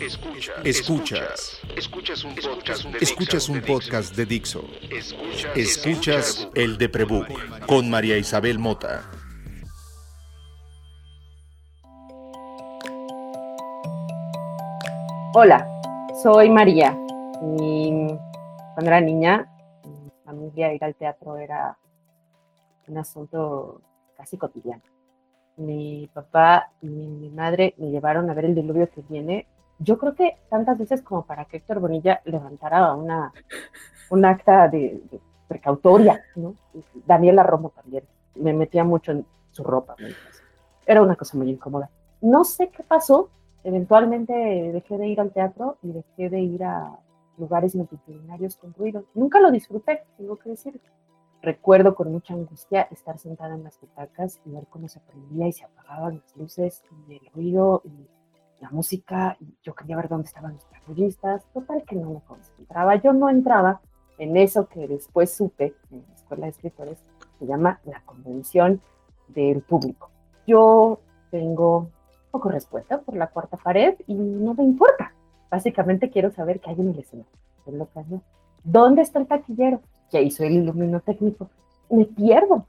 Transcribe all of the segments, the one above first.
Escuchas. Escuchas. Escuchas un podcast de Escuchas un podcast de Dixo. Escuchas el de Prebook con María Isabel Mota. Hola, soy María. Y cuando era niña, mi familia ir al teatro era un asunto casi cotidiano. Mi papá y mi madre me llevaron a ver el diluvio que viene yo creo que tantas veces como para que Héctor Bonilla levantara una, un acta de, precautoria, ¿no? Daniela Romo también, me metía mucho en su ropa, era una cosa muy incómoda. No sé qué pasó, eventualmente dejé de ir al teatro y dejé de ir a lugares multitudinarios con ruido. Nunca lo disfruté, tengo que decir. Recuerdo con mucha angustia estar sentada en las butacas y ver cómo se prendía y se apagaban las luces y el ruido y la música, yo quería ver dónde estaban los periodistas, total que no me concentraba, yo no entraba en eso que después supe en la escuela de escritores, se llama la convención del público. Yo tengo poco respuesta por la cuarta pared y no me importa. Básicamente quiero saber qué hay en el escenario. ¿Dónde está el taquillero? ¿Qué hizo el ilumino técnico? Me pierdo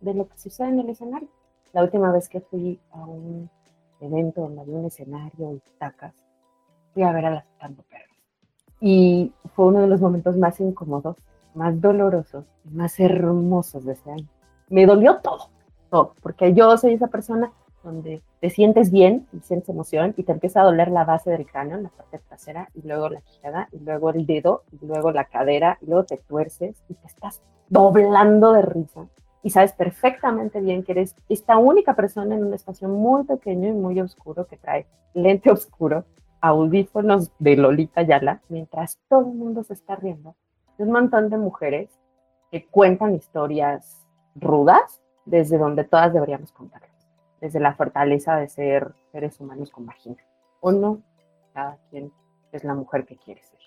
de lo que sucede en el escenario. La última vez que fui a un evento donde había un escenario y tacas, fui a ver a las Tanto Perros. Y fue uno de los momentos más incómodos, más dolorosos y más hermosos de ese año. Me dolió todo, todo, porque yo soy esa persona donde te sientes bien y sientes emoción y te empieza a doler la base del cráneo, la parte trasera, y luego la quijada, y luego el dedo, y luego la cadera, y luego te tuerces y te estás doblando de risa y sabes perfectamente bien que eres esta única persona en un espacio muy pequeño y muy oscuro que trae lente oscuro, audífonos de Lolita Yala, mientras todo el mundo se está riendo. Un montón de mujeres que cuentan historias rudas desde donde todas deberíamos contarlas, desde la fortaleza de ser seres humanos con vagina. O no, cada quien es la mujer que quiere ser.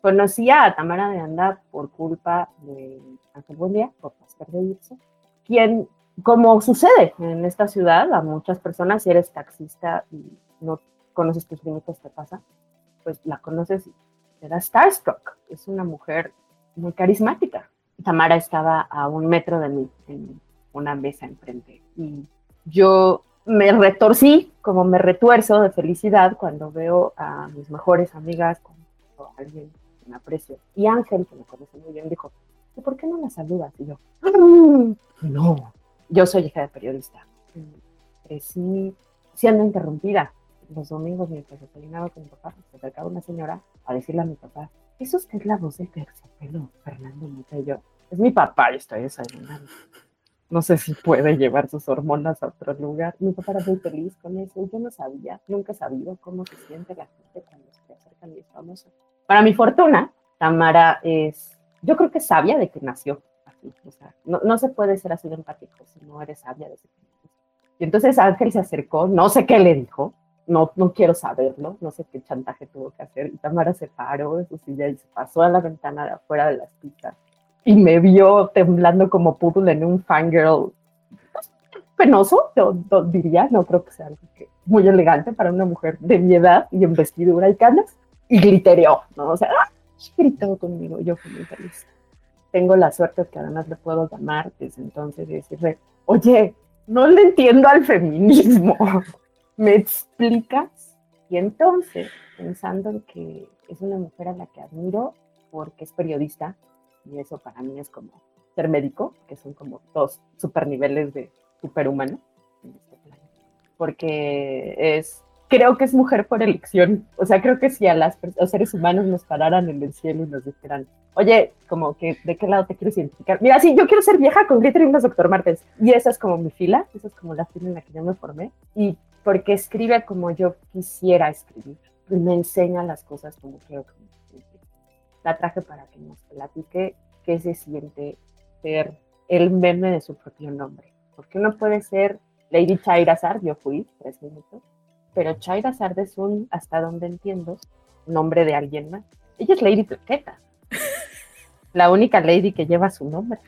Conocí a Tamara de Anda por culpa de Ángel Buendía, por Pastor de Irse, quien, como sucede en esta ciudad, a muchas personas, si eres taxista y no conoces tus límites, te pasa, pues la conoces y te da starstruck. Es una mujer muy carismática. Tamara estaba a un metro de mí en una mesa enfrente y yo me retorcí como me retuerzo de felicidad cuando veo a mis mejores amigas con alguien que me aprecio. Y Ángel, que me conoce muy bien, dijo, ¿y por qué no la saludas? Y yo, mm, no, yo soy hija de periodista. Crecí siendo interrumpida. Los domingos mientras desayunaba con mi papá, se acercaba una señora a decirle a mi papá, ¿es usted la voz de terciopelo, Fernando Mota? Y yo, es mi papá, y estoy desayunando. No sé si puede llevar sus hormonas a otro lugar. Mi papá era muy feliz con eso. Yo no sabía, nunca he sabido cómo se siente la gente cuando se acercan y es famoso. Para mi fortuna, Tamara es yo creo que es sabia de que nació así. O sea, no, no se puede ser así de empático si no eres sabia desde que Y entonces Ángel se acercó, no sé qué le dijo, no, no quiero saberlo, no sé qué chantaje tuvo que hacer. Y Tamara se paró de su silla y se pasó a la ventana de afuera de las pistas y me vio temblando como poodle en un fangirl penoso, yo, diría, no creo que sea algo que muy elegante para una mujer de mi edad y en vestidura y canas, y glittereó, ¿no? O sea, ¡ah! Gritó conmigo, yo fui muy. Tengo la suerte que además le puedo llamar desde entonces y decirle, oye, no le entiendo al feminismo, ¿me explicas? Y entonces, pensando en que es una mujer a la que admiro porque es periodista, y eso para mí es como ser médico, que son como dos super niveles de superhumano este porque es creo que es mujer por elección. O sea, creo que si a las los seres humanos nos pararan en el cielo y nos dijeran, oye, como que, ¿de qué lado te quieres identificar? Mira, sí, yo quiero ser vieja con glitter y unos doctor Martens. Y esa es como mi fila, esa es como la fila en la que yo me formé. Y porque escribe como yo quisiera escribir. Y me enseña las cosas como creo que me La traje para que nos platique qué se siente ser el meme de su propio nombre. Porque uno puede ser Lady Chairazar, yo fui tres minutos, pero Chaira Sard es un, hasta donde entiendo, nombre de alguien más. Ella es Lady Plaqueta, la única lady que lleva su nombre.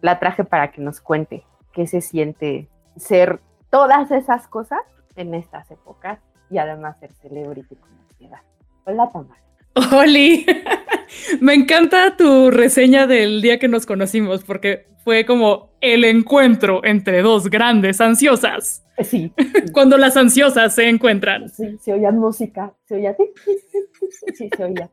La traje para que nos cuente qué se siente ser todas esas cosas en estas épocas y además ser celebrity con ansiedad. Hola, Tamara. Oli, me encanta tu reseña del día que nos conocimos porque fue como el encuentro entre dos grandes ansiosas. Sí. Cuando las ansiosas se encuentran. Sí, se oía música, se oía. Sí, se oía.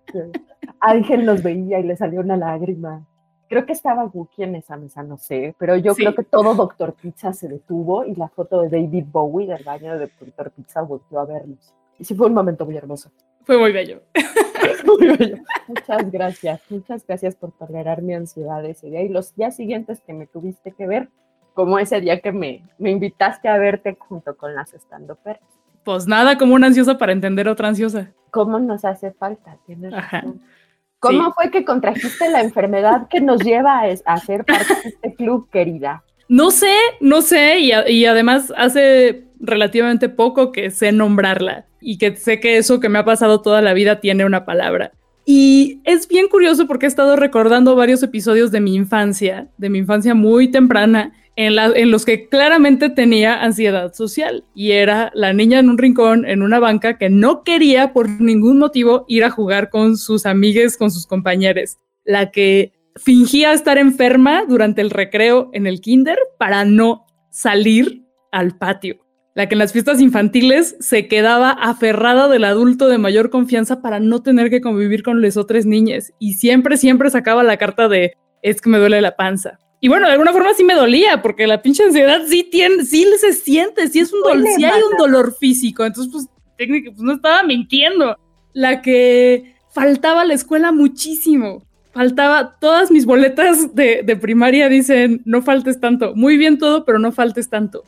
Ángel los veía y le salió una lágrima. Creo que estaba Wookie en esa mesa, no sé, pero yo creo que todo Doctor Pizza se detuvo y la foto de David Bowie del baño de Doctor Pizza volvió a vernos. Y sí fue un momento muy hermoso. Fue muy bello. muy bello. Muchas gracias, muchas gracias por tolerar mi ansiedad ese día y los días siguientes que me tuviste que ver, como ese día que me, me invitaste a verte junto con las estando perros. Pues nada, como una ansiosa para entender otra ansiosa. ¿Cómo nos hace falta? Tienes razón. ¿Cómo fue que contrajiste la enfermedad que nos lleva a, ser parte de este club, querida? No sé, no sé, y, y, además hace relativamente poco que sé nombrarla y que sé que eso que me ha pasado toda la vida tiene una palabra. Y es bien curioso porque he estado recordando varios episodios de mi infancia, de mi infancia muy temprana, en, los que claramente tenía ansiedad social y era la niña en un rincón, en una banca, que no quería por ningún motivo ir a jugar con sus amigues, con sus compañeros, la que fingía estar enferma durante el recreo en el kinder para no salir al patio la que en las fiestas infantiles se quedaba aferrada del adulto de mayor confianza para no tener que convivir con las otras niñas y siempre, siempre sacaba la carta de es que me duele la panza. Y bueno, de alguna forma sí me dolía, porque la pinche ansiedad sí tiene, sí se siente, sí es un dolor, sí hay un dolor físico. Entonces, pues, técnica, pues no estaba mintiendo. La que faltaba a la escuela muchísimo. Faltaba, todas mis boletas de, de primaria dicen, no faltes tanto. Muy bien todo, pero no faltes tanto.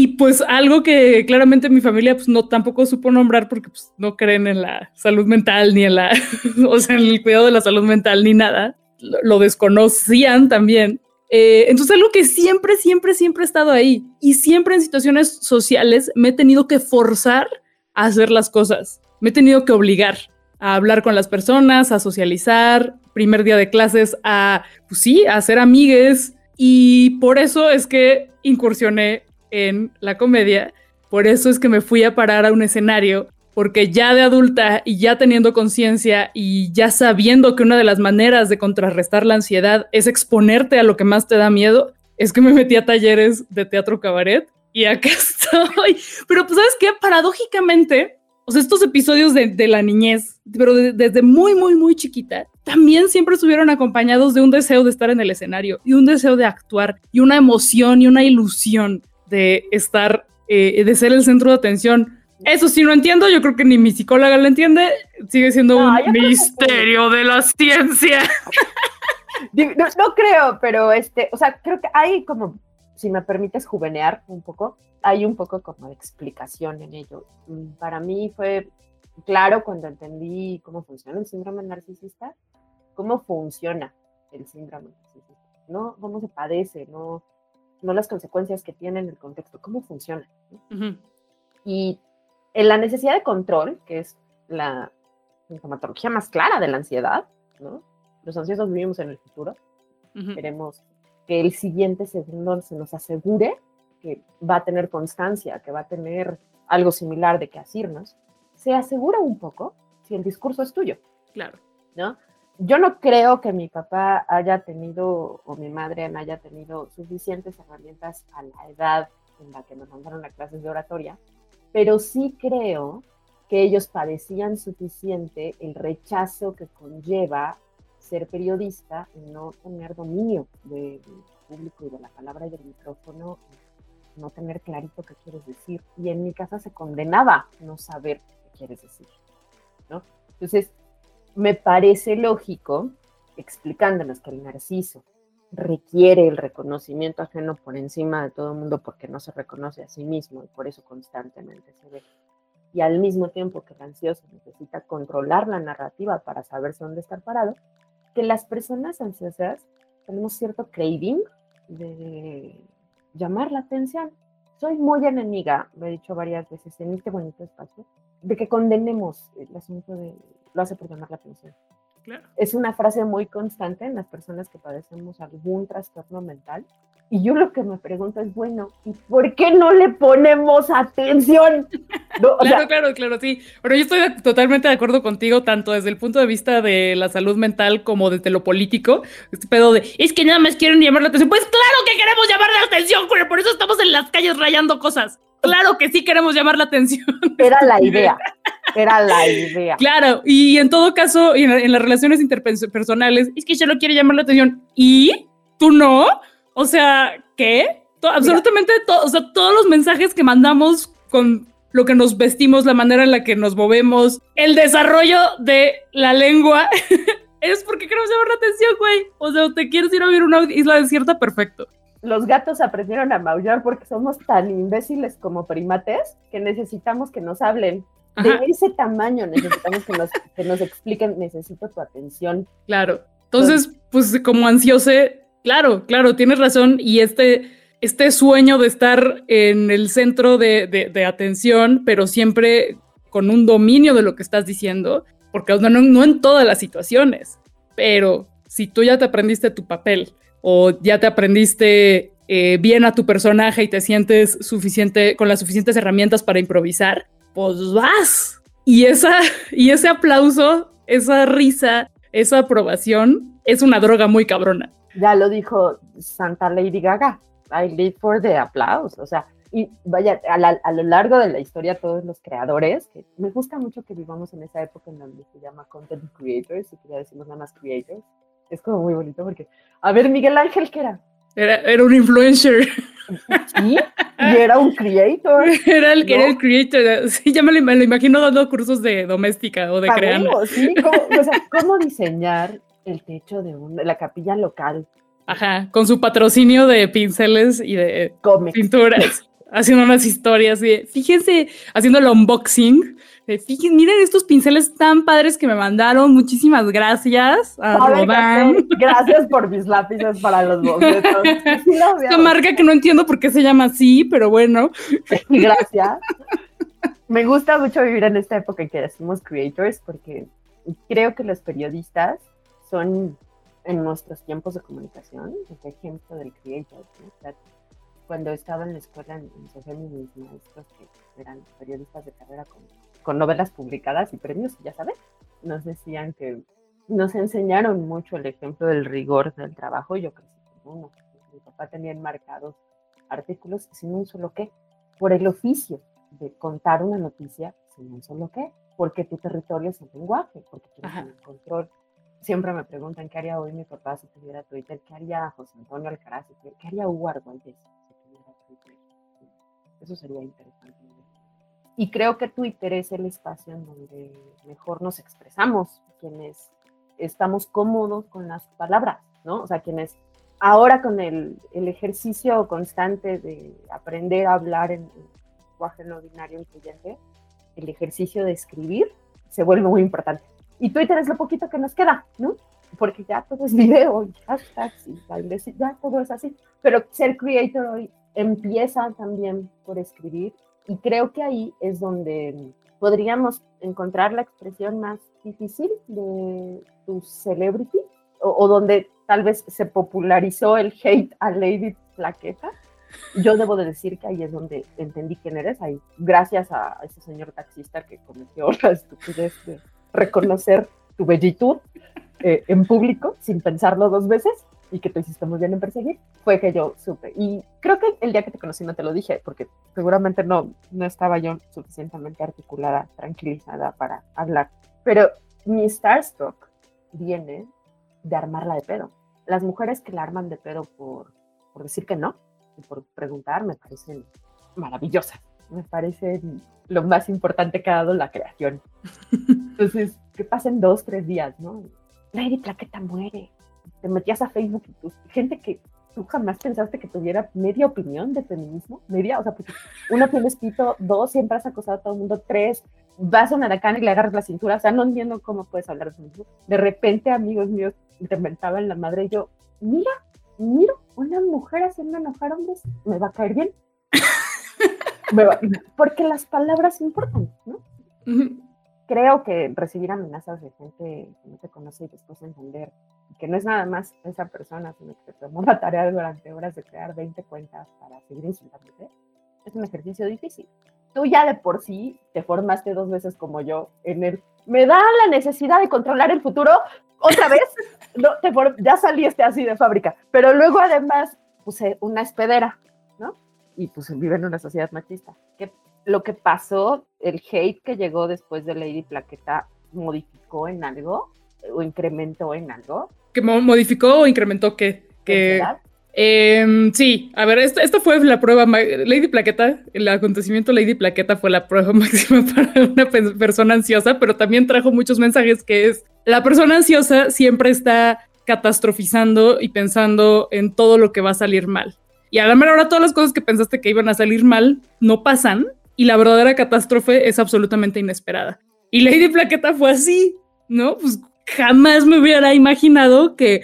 Y pues algo que claramente mi familia pues no tampoco supo nombrar porque pues no creen en la salud mental ni en la, o sea, en el cuidado de la salud mental ni nada. Lo, desconocían también. Eh, entonces algo que siempre, siempre, siempre he estado ahí y siempre en situaciones sociales me he tenido que forzar a hacer las cosas. Me he tenido que obligar a hablar con las personas, a socializar, primer día de clases, a, pues sí, a hacer amigues. Y por eso es que incursioné en la comedia. Por eso es que me fui a parar a un escenario, porque ya de adulta y ya teniendo conciencia y ya sabiendo que una de las maneras de contrarrestar la ansiedad es exponerte a lo que más te da miedo, es que me metí a talleres de teatro cabaret y acá estoy. Pero pues sabes qué, paradójicamente, o sea, estos episodios de, la niñez, pero desde muy, muy, muy chiquita, también siempre estuvieron acompañados de un deseo de estar en el escenario y un deseo de actuar y una emoción y una ilusión de estar, eh, de ser el centro de atención. Eso sí no entiendo, yo creo que ni mi psicóloga lo entiende, sigue siendo un misterio de la ciencia. No, creo, pero este, o sea, creo que hay como, si me permites juvenear un poco, hay un poco como de explicación en ello. Para mí fue claro cuando entendí cómo funciona el síndrome narcisista, cómo funciona el síndrome narcisista, ¿no? Cómo se padece, ¿no? No las consecuencias que tiene en el contexto, cómo funciona. Y en la necesidad de control, que es la sintomatología más clara de la ansiedad, ¿no? Los ansiosos vivimos en el futuro, queremos que el siguiente segundo se nos asegure que va a tener constancia, que va a tener algo similar de qué decirnos, se asegura un poco si el discurso es tuyo. Claro. ¿No? Yo no creo que mi papá haya tenido o mi madre haya tenido suficientes herramientas a la edad en la que me mandaron a clases de oratoria, pero sí creo que ellos padecían suficiente el rechazo que conlleva ser periodista y no tener dominio del público y de la palabra y del micrófono, no tener clarito qué quieres decir. Y en mi casa se condenaba no saber qué quieres decir, ¿no? Entonces, me parece lógico, explicándonos que el narciso requiere el reconocimiento ajeno por encima de todo el mundo porque no se reconoce a sí mismo y por eso constantemente se ve. Y al mismo tiempo que el ansioso necesita controlar la narrativa para saberse dónde estar parado, que las personas ansiosas tenemos cierto craving de llamar la atención. Soy muy enemiga, lo he dicho varias veces en este bonito espacio, de que condenemos el asunto de lo hace por llamar la atención. Es una frase muy constante en las personas que padecemos algún trastorno mental. Y yo lo que me pregunto es, bueno, ¿y por qué no le ponemos atención? claro, claro, claro, sí. Pero yo estoy totalmente de acuerdo contigo, tanto desde el punto de vista de la salud mental como desde lo político. Este pedo de, es que nada más quieren llamar la atención. Pues claro que queremos llamar la atención, pero por eso estamos en las calles rayando cosas. Claro que sí queremos llamar la atención. Era la idea. Era la idea. Claro, y en todo caso, en, las relaciones interpersonales, es que yo no quiere llamar la atención. ¿Y tú no? O sea, ¿qué? absolutamente todo, o sea, todos los mensajes que mandamos con lo que nos vestimos, la manera en la que nos movemos, el desarrollo de la lengua, es porque queremos llamar la atención, güey. O sea, te quieres ir a vivir una isla desierta, perfecto los gatos aprendieron a maullar porque somos tan imbéciles como primates que necesitamos que nos hablen. De ese tamaño necesitamos que nos, que nos expliquen, necesito tu atención. Claro. Entonces, pues como ansiose, claro, claro, tienes razón. Y este, este sueño de estar en el centro de, de, atención, pero siempre con un dominio de lo que estás diciendo, porque no, no en todas las situaciones, pero si tú ya te aprendiste tu papel o ya te aprendiste eh, bien a tu personaje y te sientes suficiente con las suficientes herramientas para improvisar, pues vas. Y esa y ese aplauso, esa risa, esa aprobación es una droga muy cabrona. Ya lo dijo Santa Lady Gaga. I live for the applause. O sea, y vaya, a, lo largo de la historia, todos los creadores, que me gusta mucho que vivamos en esa época en donde se llama content creators, y que ya decimos nada más creators, es como muy bonito porque, a ver, Miguel Ángel, ¿qué era? Era, era un influencer. Sí, y era un creator. Era el que era el creator. Sí, ya me lo, imagino dando cursos de doméstica o de creando. Sí, ¿cómo, o sea, cómo diseñar el techo de, la capilla local. Ajá, con su patrocinio de pinceles y de pinturas, haciendo unas historias. Fíjense, haciendo el unboxing Fíjense, miren estos pinceles tan padres que me mandaron. Muchísimas gracias a Gracias por mis lápices para los bocetos. Esta marca que no entiendo por qué se llama así, pero bueno. Gracias. Me gusta mucho vivir en esta época en que decimos creators porque creo que los periodistas son en nuestros tiempos de comunicación el ejemplo del creator. cuando estaba en la escuela en, en mis maestros que eran periodistas de carrera como con novelas publicadas y premios, ya sabes, nos decían que nos enseñaron mucho el ejemplo del rigor del trabajo. Yo crecí con uno. Mi papá tenía enmarcados artículos sin un solo qué, por el oficio de contar una noticia sin un solo qué, porque tu territorio es el lenguaje, porque tienes el control. Siempre me preguntan qué haría hoy mi papá si tuviera Twitter, qué haría José Antonio Alcaraz, qué haría Hugo Argüelles si tuviera Twitter. Eso sería interesante. Y creo que Twitter es el espacio en donde mejor nos expresamos, quienes estamos cómodos con las palabras, ¿no? O sea, quienes ahora con el, el ejercicio constante de aprender a hablar en, lenguaje no binario incluyente, el ejercicio de escribir se vuelve muy importante. Y Twitter es lo poquito que nos queda, ¿no? Porque ya todo es video, hashtags y ya todo es así. Pero ser creator hoy empieza también por escribir y creo que ahí es donde podríamos encontrar la expresión más difícil de tu celebrity o, donde tal vez se popularizó el hate a Lady Plaqueta. Yo debo de decir que ahí es donde entendí quién eres, ahí gracias a ese señor taxista que cometió la estupidez de reconocer tu bellitud eh, en público sin pensarlo dos veces y que tú hiciste muy bien en perseguir, fue que yo supe. Y creo que el día que te conocí no te lo dije, porque seguramente no, no estaba yo suficientemente articulada, tranquilizada para hablar. Pero mi starstruck viene de armarla de pedo. Las mujeres que la arman de pedo por, por decir que no y por preguntar me parecen maravillosas. Me parece lo más importante que ha dado la creación. Entonces, que pasen dos, tres días, ¿no? Lady Plaqueta muere te metías a Facebook y pues, gente que tú jamás pensaste que tuviera media opinión de feminismo, media, o sea, porque uno tiene escrito, dos, siempre has acosado a todo el mundo, tres, vas a una y le agarras la cintura, o sea, no entiendo cómo puedes hablar de feminismo. De repente, amigos míos, te mentaban la madre y yo, mira, mira, una mujer haciendo enojar hombres, me va a caer bien. porque las palabras importan, ¿no? Creo que recibir amenazas de gente que no te conoce y después entender que no es nada más esa persona, sino que te tomó la tarea durante horas de crear 20 cuentas para seguir insultándote, es un ejercicio difícil. Tú ya de por sí te formaste dos veces como yo en el me da la necesidad de controlar el futuro otra vez, no, te ya saliste así de fábrica, pero luego además puse una espedera, ¿no? Y pues vive en una sociedad machista. Que lo que pasó, el hate que llegó después de Lady Plaqueta, modificó en algo o incrementó en algo. ¿Que modificó o incrementó qué? Que, Em, sí, a ver, esta, fue la prueba, Lady Plaqueta, el acontecimiento Lady Plaqueta fue la prueba máxima para una persona ansiosa, pero también trajo muchos mensajes que es, la persona ansiosa siempre está catastrofizando y pensando en todo lo que va a salir mal. Y a la mera hora todas las cosas que pensaste que iban a salir mal no pasan y la verdadera catástrofe es absolutamente inesperada. Y Lady Plaqueta fue así, ¿no? Pues jamás me hubiera imaginado que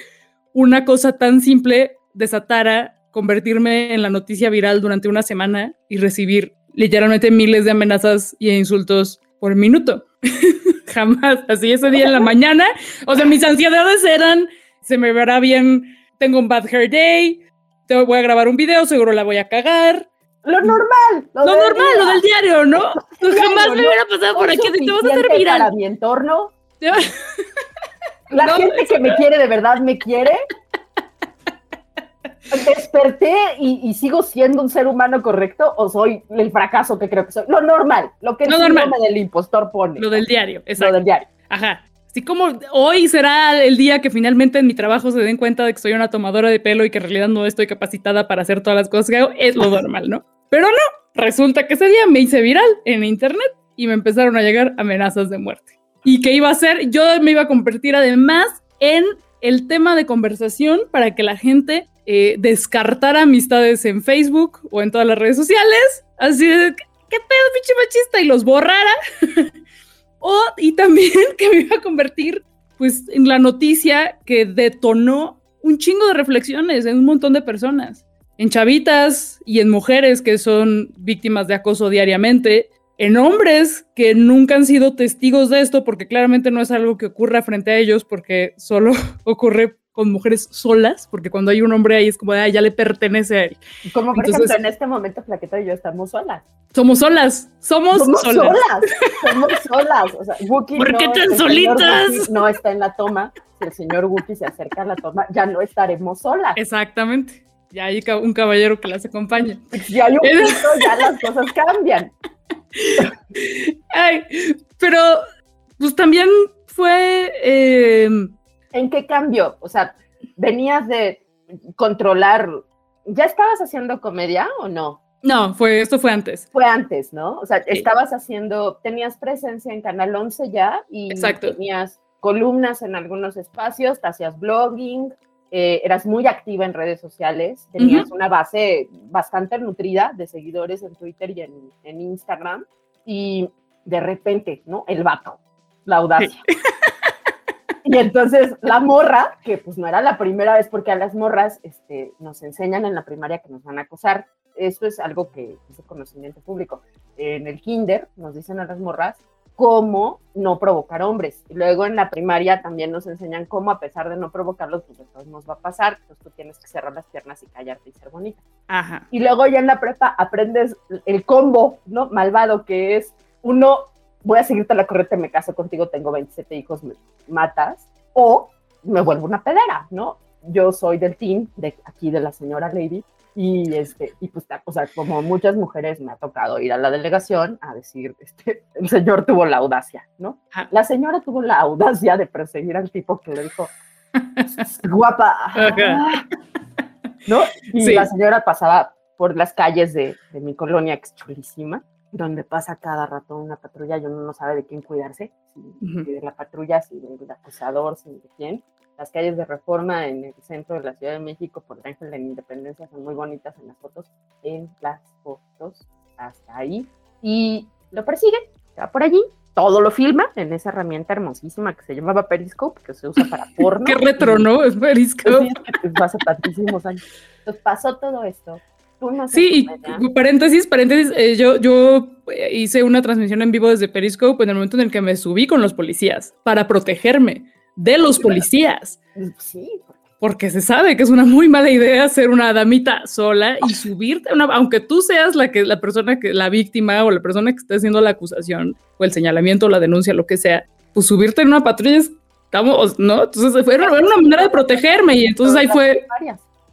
una cosa tan simple desatara convertirme en la noticia viral durante una semana y recibir literalmente miles de amenazas y insultos por minuto. Jamás, así ese día en la mañana. O sea, mis ansiedades eran, se me verá bien, tengo un bad hair day, te voy a grabar un video, seguro la voy a cagar. Lo normal. Lo, normal, lo del diario, ¿no? jamás me hubiera pasado por aquí, si te vas a hacer viral. Para mi entorno. la gente que me quiere de verdad me quiere desperté y, sigo siendo un ser humano correcto o soy el fracaso que creo que soy. Lo normal, lo que el normal. del impostor pone. Lo del diario, exacto. Lo del diario. Ajá. Así como hoy será el día que finalmente en mi trabajo se den cuenta de que soy una tomadora de pelo y que en realidad no estoy capacitada para hacer todas las cosas que hago, es lo normal, ¿no? Pero no, resulta que ese día me hice viral en internet y me empezaron a llegar amenazas de muerte. ¿Y qué iba a hacer? Yo me iba a convertir además en el tema de conversación para que la gente eh, descartar amistades en Facebook o en todas las redes sociales, así de, ¿qué pedo, pinche machista? Y los borrara. o, y también que me iba a convertir, pues, en la noticia que detonó un chingo de reflexiones en un montón de personas, en chavitas y en mujeres que son víctimas de acoso diariamente, en hombres que nunca han sido testigos de esto, porque claramente no es algo que ocurra frente a ellos, porque solo ocurre con mujeres solas, porque cuando hay un hombre ahí es como, ya le pertenece a él. Como por ejemplo, en este momento Flaqueta y yo estamos solas. Somos solas, somos, somos solas. Somos solas. O sea, Wookie ¿Por qué tan solitas? No está en la toma. Si el señor Wookie se acerca a la toma, ya no estaremos solas. Exactamente. Ya hay un caballero que las acompaña. Si hay un punto, ya las cosas cambian. Ay, pero pues también fue... Eh, ¿En qué cambió? O sea, venías de controlar. ¿Ya estabas haciendo comedia o no? No, fue, esto fue antes. Fue antes, ¿no? O sea, estabas haciendo, tenías presencia en Canal 11 ya y tenías columnas en algunos espacios, te hacías blogging, eh, eras muy activa en redes sociales, tenías una base bastante nutrida de seguidores en Twitter y en, Instagram, y de repente, ¿no? El vato, la audacia. Y entonces la morra, que pues no era la primera vez porque a las morras este, nos enseñan en la primaria que nos van a acosar. Esto es algo que es de conocimiento público. En el kinder nos dicen a las morras cómo no provocar hombres. Y luego en la primaria también nos enseñan cómo a pesar de no provocarlos, pues después nos va a pasar. Entonces tú tienes que cerrar las piernas y callarte y ser bonita. Ajá. Y luego ya en la prepa aprendes el combo, ¿no? Malvado que es uno voy a seguirte la corriente, me caso contigo, tengo 27 hijos, me matas, o me vuelvo una pedera, ¿no? Yo soy del team de aquí de la señora Lady, y este, y pues, o sea, como muchas mujeres me ha tocado ir a la delegación a decir, este, el señor tuvo la audacia, ¿no? La señora tuvo la audacia de perseguir al tipo que le dijo, guapa, ¿no? Y la señora pasaba por las calles de, de mi colonia, que es chulísima, donde pasa cada rato una patrulla y uno no sabe de quién cuidarse, si, de la patrulla, si del acusador, si de quién. Las calles de reforma en el centro de la Ciudad de México por el Ángel de la Independencia son muy bonitas en las fotos, en las fotos, hasta ahí. Y lo persigue, va por allí, todo lo filma en esa herramienta hermosísima que se llamaba Periscope, que se usa para porno. Qué retro, ¿no? Es Periscope. Sí, es que hace tantísimos años. Entonces pasó todo esto sí, y paréntesis, paréntesis, eh, yo, yo eh, hice una transmisión en vivo desde Periscope en el momento en el que me subí con los policías para protegerme de los policías. Sí. Porque se sabe que es una muy mala idea ser una damita sola y subirte, una, aunque tú seas la que la persona que la víctima o la persona que está haciendo la acusación o el señalamiento o la denuncia, lo que sea, pues subirte en una patrulla estamos, ¿no? Entonces fue una, una manera de protegerme y entonces ahí fue.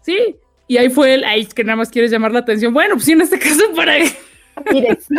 Sí, y ahí fue el, ahí que nada más quieres llamar la atención. Bueno, pues sí, en este caso para... Mire, sí.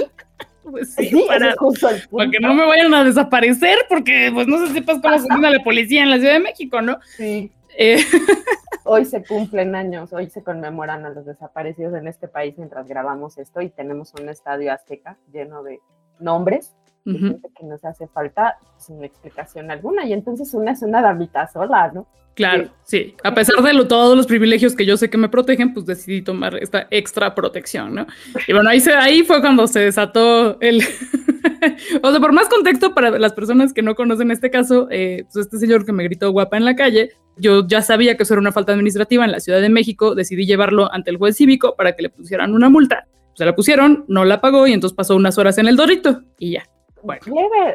Pues sí, para, para, que no me vayan a desaparecer, porque pues no sé si sepas cómo se llama la policía en la Ciudad de México, ¿no? Sí. Eh. Hoy se cumplen años, hoy se conmemoran a los desaparecidos en este país mientras grabamos esto y tenemos un estadio azteca lleno de nombres que nos hace falta sin explicación alguna. Y entonces una es una damita sola, ¿no? Claro, sí. A pesar de todos los privilegios que yo sé que me protegen, pues decidí tomar esta extra protección, ¿no? Y bueno, ahí, se, ahí fue cuando se desató el... o sea, por más contexto para las personas que no conocen este caso, eh, pues este señor que me gritó guapa en la calle, yo ya sabía que eso era una falta administrativa en la Ciudad de México, decidí llevarlo ante el juez cívico para que le pusieran una multa. Se la pusieron, no la pagó y entonces pasó unas horas en el dorito y ya. Bueno.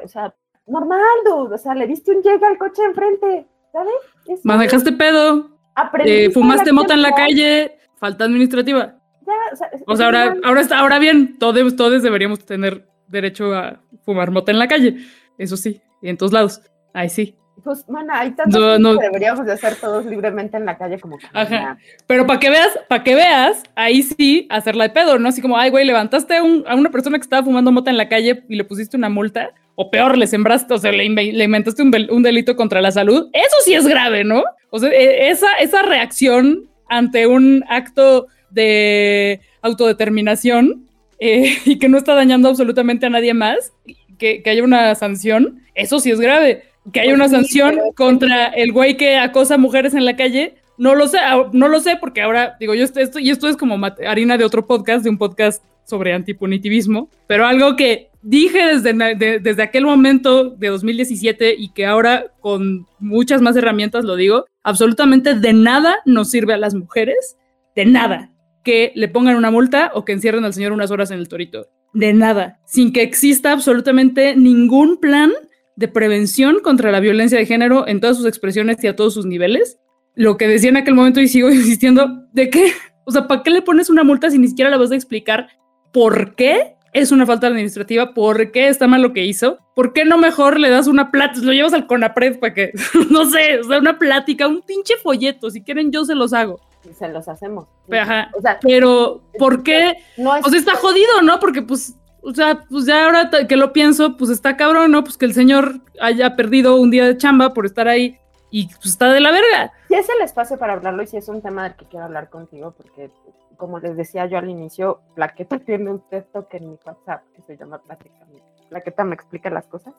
o sea, normal, dude. O sea, le diste un llegue al coche enfrente, ¿sabes? Manejaste pedo. Eh, fumaste mota en la calle, falta administrativa. Ya, o sea, o sea ahora, ahora, está, ahora bien, todos, todos deberíamos tener derecho a fumar mota en la calle. Eso sí, y en todos lados. Ahí sí. Pues, mana, hay tantos no, que deberíamos de hacer todos libremente en la calle como que. Ajá. Pero para que veas, para que veas, ahí sí, hacerla de pedo, ¿no? Así como, ay, güey, levantaste a, una persona que estaba fumando mota en la calle y le pusiste una multa, o peor, le sembraste, o sea, le, inventaste un, delito contra la salud. Eso sí es grave, ¿no? O sea, e, esa, esa reacción ante un acto de autodeterminación eh, y que no está dañando absolutamente a nadie más, que, que haya una sanción, eso sí es grave que hay una sanción contra el güey que acosa mujeres en la calle. No lo sé, ah, no lo sé porque ahora digo yo esto y esto es como harina de otro podcast, de un podcast sobre antipunitivismo, pero algo que dije desde, desde aquel momento de 2017 y que ahora con muchas más herramientas lo digo, absolutamente de nada nos sirve a las mujeres, de nada, que le pongan una multa o que encierren al señor unas horas en el torito, de nada, sin que exista absolutamente ningún plan de prevención contra la violencia de género en todas sus expresiones y a todos sus niveles. Lo que decía en aquel momento y sigo insistiendo, ¿de qué? O sea, ¿para qué le pones una multa si ni siquiera la vas a explicar por qué es una falta administrativa? ¿Por qué está mal lo que hizo? ¿Por qué no mejor le das una plática, lo llevas al CONAPRED para que, no sé, o sea, una plática, un pinche folleto, si quieren yo se los hago. Se los hacemos. Ajá. O sea, pero ¿por qué? No o sea, está jodido, ¿no? Porque pues o sea, pues ya ahora que lo pienso, pues está cabrón, ¿no? Pues que el señor haya perdido un día de chamba por estar ahí y pues está de la verga. Si es el espacio para hablarlo y si es un tema del que quiero hablar contigo, porque como les decía yo al inicio, Plaqueta tiene un texto que en mi WhatsApp que se llama Plaqueta. Plaqueta me explica las cosas.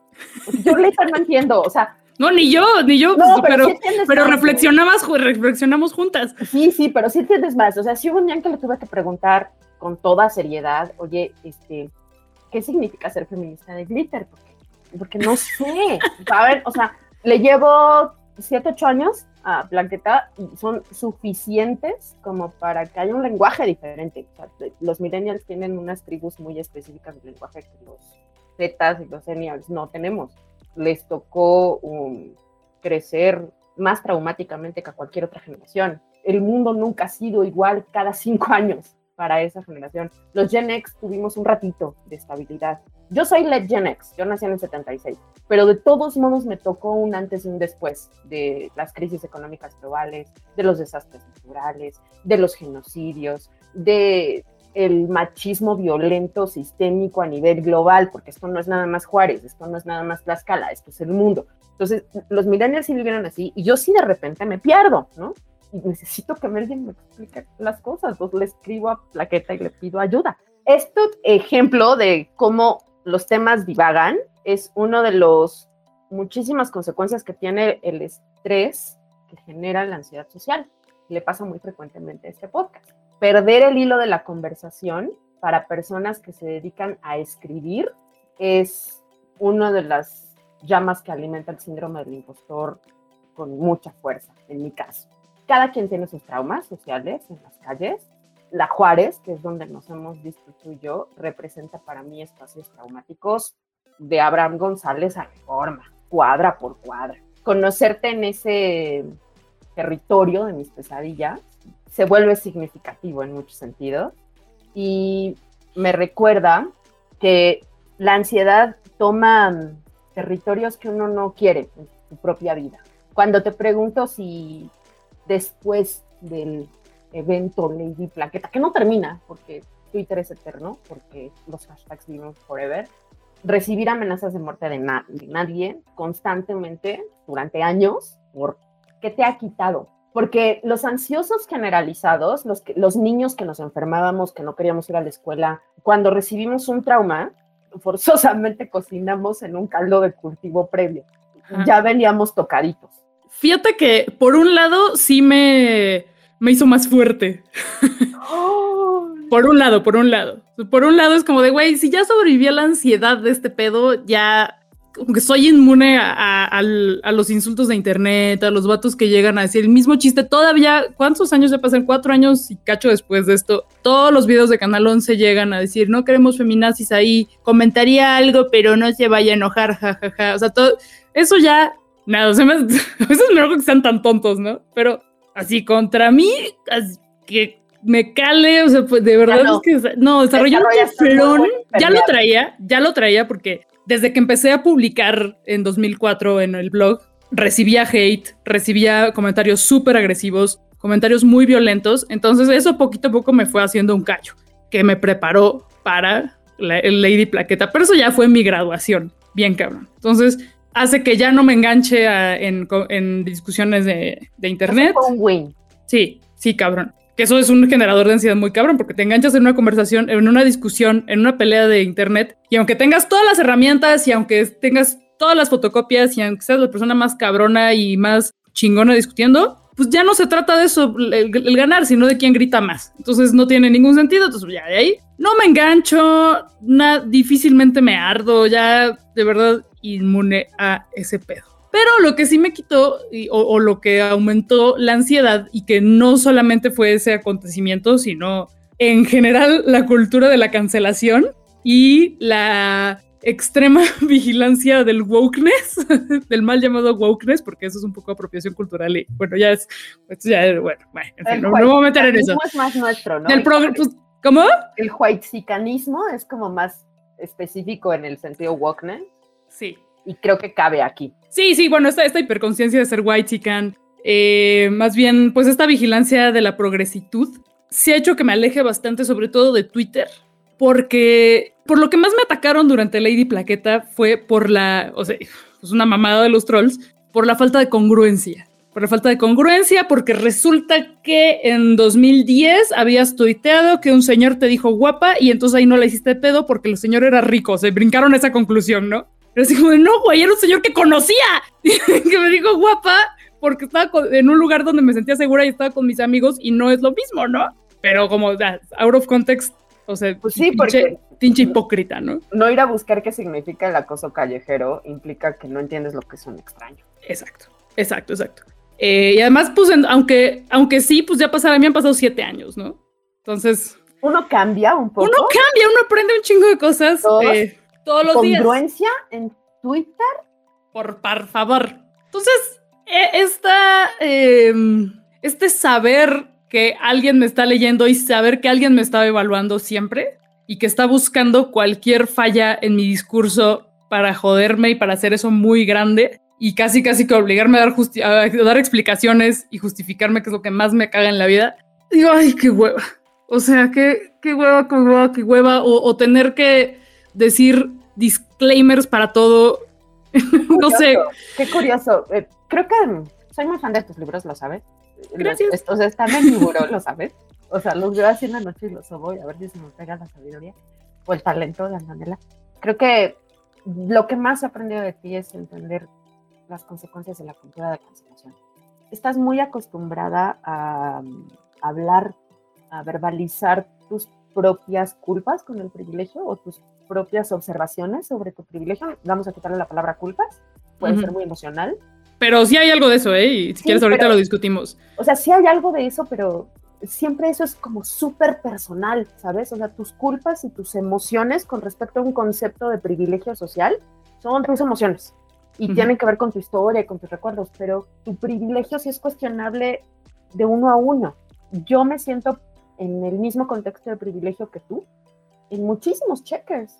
Yo le no entiendo, o sea. No, ni yo, ni yo, pues, pero, pero, reflexionabas, reflexionamos juntas. Sí, sí, pero sí entiendes más. O sea, sí hubo un día que le tuve que preguntar con toda seriedad, oye, este, ¿qué significa ser feminista de glitter? Porque, no sé. Ver, o sea, le llevo 7, 8 años a Blanqueta y son suficientes como para que haya un lenguaje diferente. los millennials tienen unas tribus muy específicas de lenguaje que los Zetas y los seniors no tenemos. Les tocó crecer más traumáticamente que a cualquier otra generación. El mundo nunca ha sido igual cada cinco años para esa generación. Los Gen X tuvimos un ratito de estabilidad. Yo soy Led Gen X, yo nací en el 76, pero de todos modos me tocó un antes y un después de las crisis económicas globales, de los desastres naturales, de los genocidios, de el machismo violento sistémico a nivel global, porque esto no es nada más Juárez, esto no es nada más Tlaxcala, esto es el mundo. Entonces, los millennials sí vivieron así y yo sí de repente me pierdo, ¿no? Y necesito que alguien me explique las cosas, pues le escribo a Plaqueta y le pido ayuda. Este ejemplo de cómo los temas divagan es uno de los muchísimas consecuencias que tiene el estrés que genera la ansiedad social. Le pasa muy frecuentemente a este podcast. Perder el hilo de la conversación para personas que se dedican a escribir es una de las llamas que alimenta el síndrome del impostor con mucha fuerza, en mi caso cada quien tiene sus traumas sociales en las calles la Juárez, que es donde nos hemos visto y yo, representa para mí espacios traumáticos de Abraham González a reforma, cuadra por cuadra. Conocerte en ese territorio de mis pesadillas se vuelve significativo en muchos sentidos y me recuerda que la ansiedad toma territorios que uno no quiere en su propia vida. Cuando te pregunto si después del evento Lady Plaqueta, que no termina, porque Twitter es eterno, porque los hashtags viven forever, recibir amenazas de muerte de, nadie constantemente durante años, ¿por qué te ha quitado? Porque los ansiosos generalizados, los, los niños que nos enfermábamos, que no queríamos ir a la escuela, cuando recibimos un trauma, forzosamente cocinamos en un caldo de cultivo previo. Ya veníamos tocaditos. Fíjate que por un lado sí me, me hizo más fuerte. por un lado, por un lado. Por un lado es como de, güey, si ya sobreviví a la ansiedad de este pedo, ya como que soy inmune a, los insultos de internet, a los vatos que llegan a decir el mismo chiste. Todavía, ¿cuántos años se pasan? Cuatro años y cacho después de esto. Todos los videos de Canal 11 llegan a decir, no queremos feminazis ahí, comentaría algo, pero no se vaya a enojar, jajaja. O sea, todo eso ya, nada, o sea, a veces me que sean tan tontos, ¿no? Pero así contra mí, que me cale, o sea, pues de verdad es que no, desarrolló un teflón, ya lo traía, ya lo traía porque desde que empecé a publicar en 2004 en el blog, recibía hate, recibía comentarios súper agresivos, comentarios muy violentos, entonces eso poquito a poco me fue haciendo un callo, que me preparó para la, el Lady Plaqueta, pero eso ya fue mi graduación, bien cabrón. Entonces, hace que ya no me enganche en, discusiones de, internet. un win. Sí, sí, cabrón. Que eso es un generador de ansiedad muy cabrón, porque te enganchas en una conversación, en una discusión, en una pelea de internet, y aunque tengas todas las herramientas y aunque tengas todas las fotocopias y aunque seas la persona más cabrona y más chingona discutiendo, pues ya no se trata de eso, el, ganar, sino de quién grita más. Entonces no tiene ningún sentido. Entonces ya de ahí no me engancho, difícilmente me ardo, ya de verdad inmune a ese pedo. Pero lo que sí me quitó o, lo que aumentó la ansiedad y que no solamente fue ese acontecimiento, sino en general la cultura de la cancelación y la extrema vigilancia del wokeness, del mal llamado wokeness, porque eso es un poco apropiación cultural y bueno, ya es, ya, bueno, en fin, no, me voy a meter en eso. es más nuestro, ¿no? Pues, ¿Cómo? El whitezicanismo es como más específico en el sentido wokeness. Sí y creo que cabe aquí. Sí, sí, bueno, esta, esta hiperconciencia de ser white chican, eh, más bien, pues esta vigilancia de la progresitud, se ha hecho que me aleje bastante, sobre todo de Twitter, porque por lo que más me atacaron durante Lady Plaqueta fue por la, o sea, pues una mamada de los trolls, por la falta de congruencia. Por la falta de congruencia, porque resulta que en 2010 habías tuiteado que un señor te dijo guapa y entonces ahí no le hiciste pedo porque el señor era rico. Se brincaron esa conclusión, ¿no? Pero así como, no, güey, era un señor que conocía, que me dijo guapa, porque estaba en un lugar donde me sentía segura y estaba con mis amigos y no es lo mismo, ¿no? Pero como, out of context, o sea, pues sí, pinche hipócrita, ¿no? No ir a buscar qué significa el acoso callejero implica que no entiendes lo que es un extraño. Exacto, exacto, exacto. Eh, y además, pues, aunque, aunque sí, pues ya pasaron, me han pasado siete años, ¿no? Entonces... Uno cambia un poco. Uno cambia, uno aprende un chingo de cosas. Eh, todos los días. ¿Congruencia en Twitter? Por, por favor. Entonces, e, esta, em, este saber que alguien me está leyendo y saber que alguien me está evaluando siempre y que está buscando cualquier falla en mi discurso para joderme y para hacer eso muy grande y casi casi que obligarme a dar, a dar explicaciones y justificarme que es lo que más me caga en la vida. Digo, ay, qué hueva. O sea, qué, qué hueva, qué hueva, qué hueva. o tener que decir disclaimers para todo. no sé. Qué curioso. Eh, creo que soy muy fan de tus libros, lo sabes. Gracias. o sea, están en mi buró, lo sabes. O sea, los veo así en la noche y los subo y a ver si se me pega la sabiduría o el talento de Antonella. Creo que lo que más he aprendido de ti es entender las consecuencias de la cultura de cancelación. Estás muy acostumbrada a hablar, a verbalizar tus propias culpas con el privilegio o tus propias observaciones sobre tu privilegio. Vamos a quitarle la palabra culpas, puede ser muy emocional. Pero sí hay algo de eso, ¿eh? Y si quieres ahorita lo discutimos. O sea, sí hay algo de eso, pero siempre eso es como súper personal, ¿sabes? O sea, tus culpas y tus emociones con respecto a un concepto de privilegio social son tus emociones y tienen que ver con tu historia y con tus recuerdos, pero tu privilegio sí es cuestionable de uno a uno. Yo me siento en el mismo contexto de privilegio que tú, en muchísimos checkers.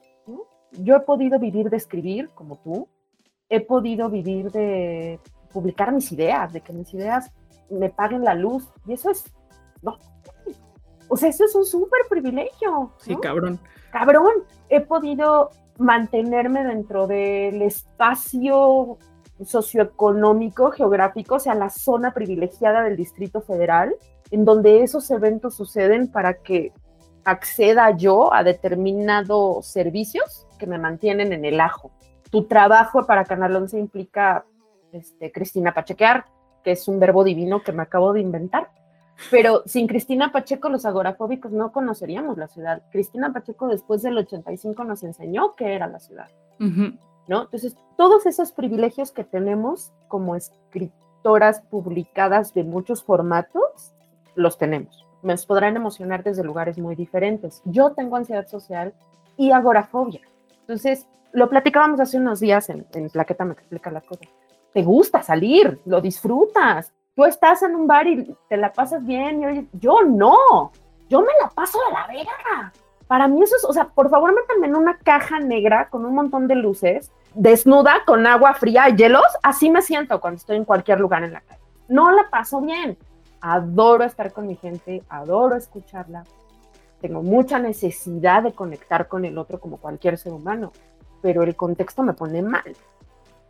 Yo he podido vivir de escribir como tú, he podido vivir de publicar mis ideas, de que mis ideas me paguen la luz, y eso es, no, o sea, eso es un súper privilegio. Sí, cabrón. Cabrón, he podido mantenerme dentro del espacio socioeconómico, geográfico, o sea, la zona privilegiada del Distrito Federal, en donde esos eventos suceden para que acceda yo a determinados servicios que me mantienen en el ajo. Tu trabajo para Canal 11 implica, este, Cristina Pachequear, que es un verbo divino que me acabo de inventar. Pero sin Cristina Pacheco, los agorafóbicos no conoceríamos la ciudad. Cristina Pacheco después del 85 nos enseñó qué era la ciudad. ¿no? Entonces, todos esos privilegios que tenemos como escritoras publicadas de muchos formatos, los tenemos. Nos podrán emocionar desde lugares muy diferentes. Yo tengo ansiedad social y agorafobia. Entonces, lo platicábamos hace unos días en, en Plaqueta Me Explica la Cosa. Te gusta salir, lo disfrutas, tú estás en un bar y te la pasas bien, y yo no, yo me la paso de la verga. Para mí eso es, o sea, por favor métanme en una caja negra con un montón de luces, desnuda, con agua fría y hielos, así me siento cuando estoy en cualquier lugar en la calle. No la paso bien. Adoro estar con mi gente, adoro escucharla. Tengo mucha necesidad de conectar con el otro como cualquier ser humano, pero el contexto me pone mal.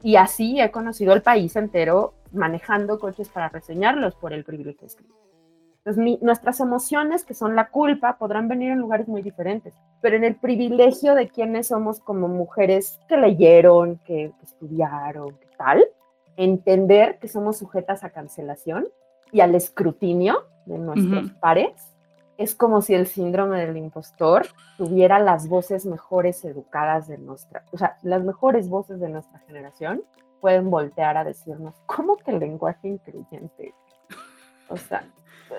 Y así he conocido el país entero manejando coches para reseñarlos por el privilegio de escribir. Entonces, nuestras emociones, que son la culpa, podrán venir en lugares muy diferentes, pero en el privilegio de quienes somos como mujeres que leyeron, que, estudiaron, que tal, entender que somos sujetas a cancelación y al escrutinio de nuestros pares es como si el síndrome del impostor tuviera las voces mejores educadas de nuestra, o sea, las mejores voces de nuestra generación pueden voltear a decirnos, ¿cómo que el lenguaje incluyente? O sea,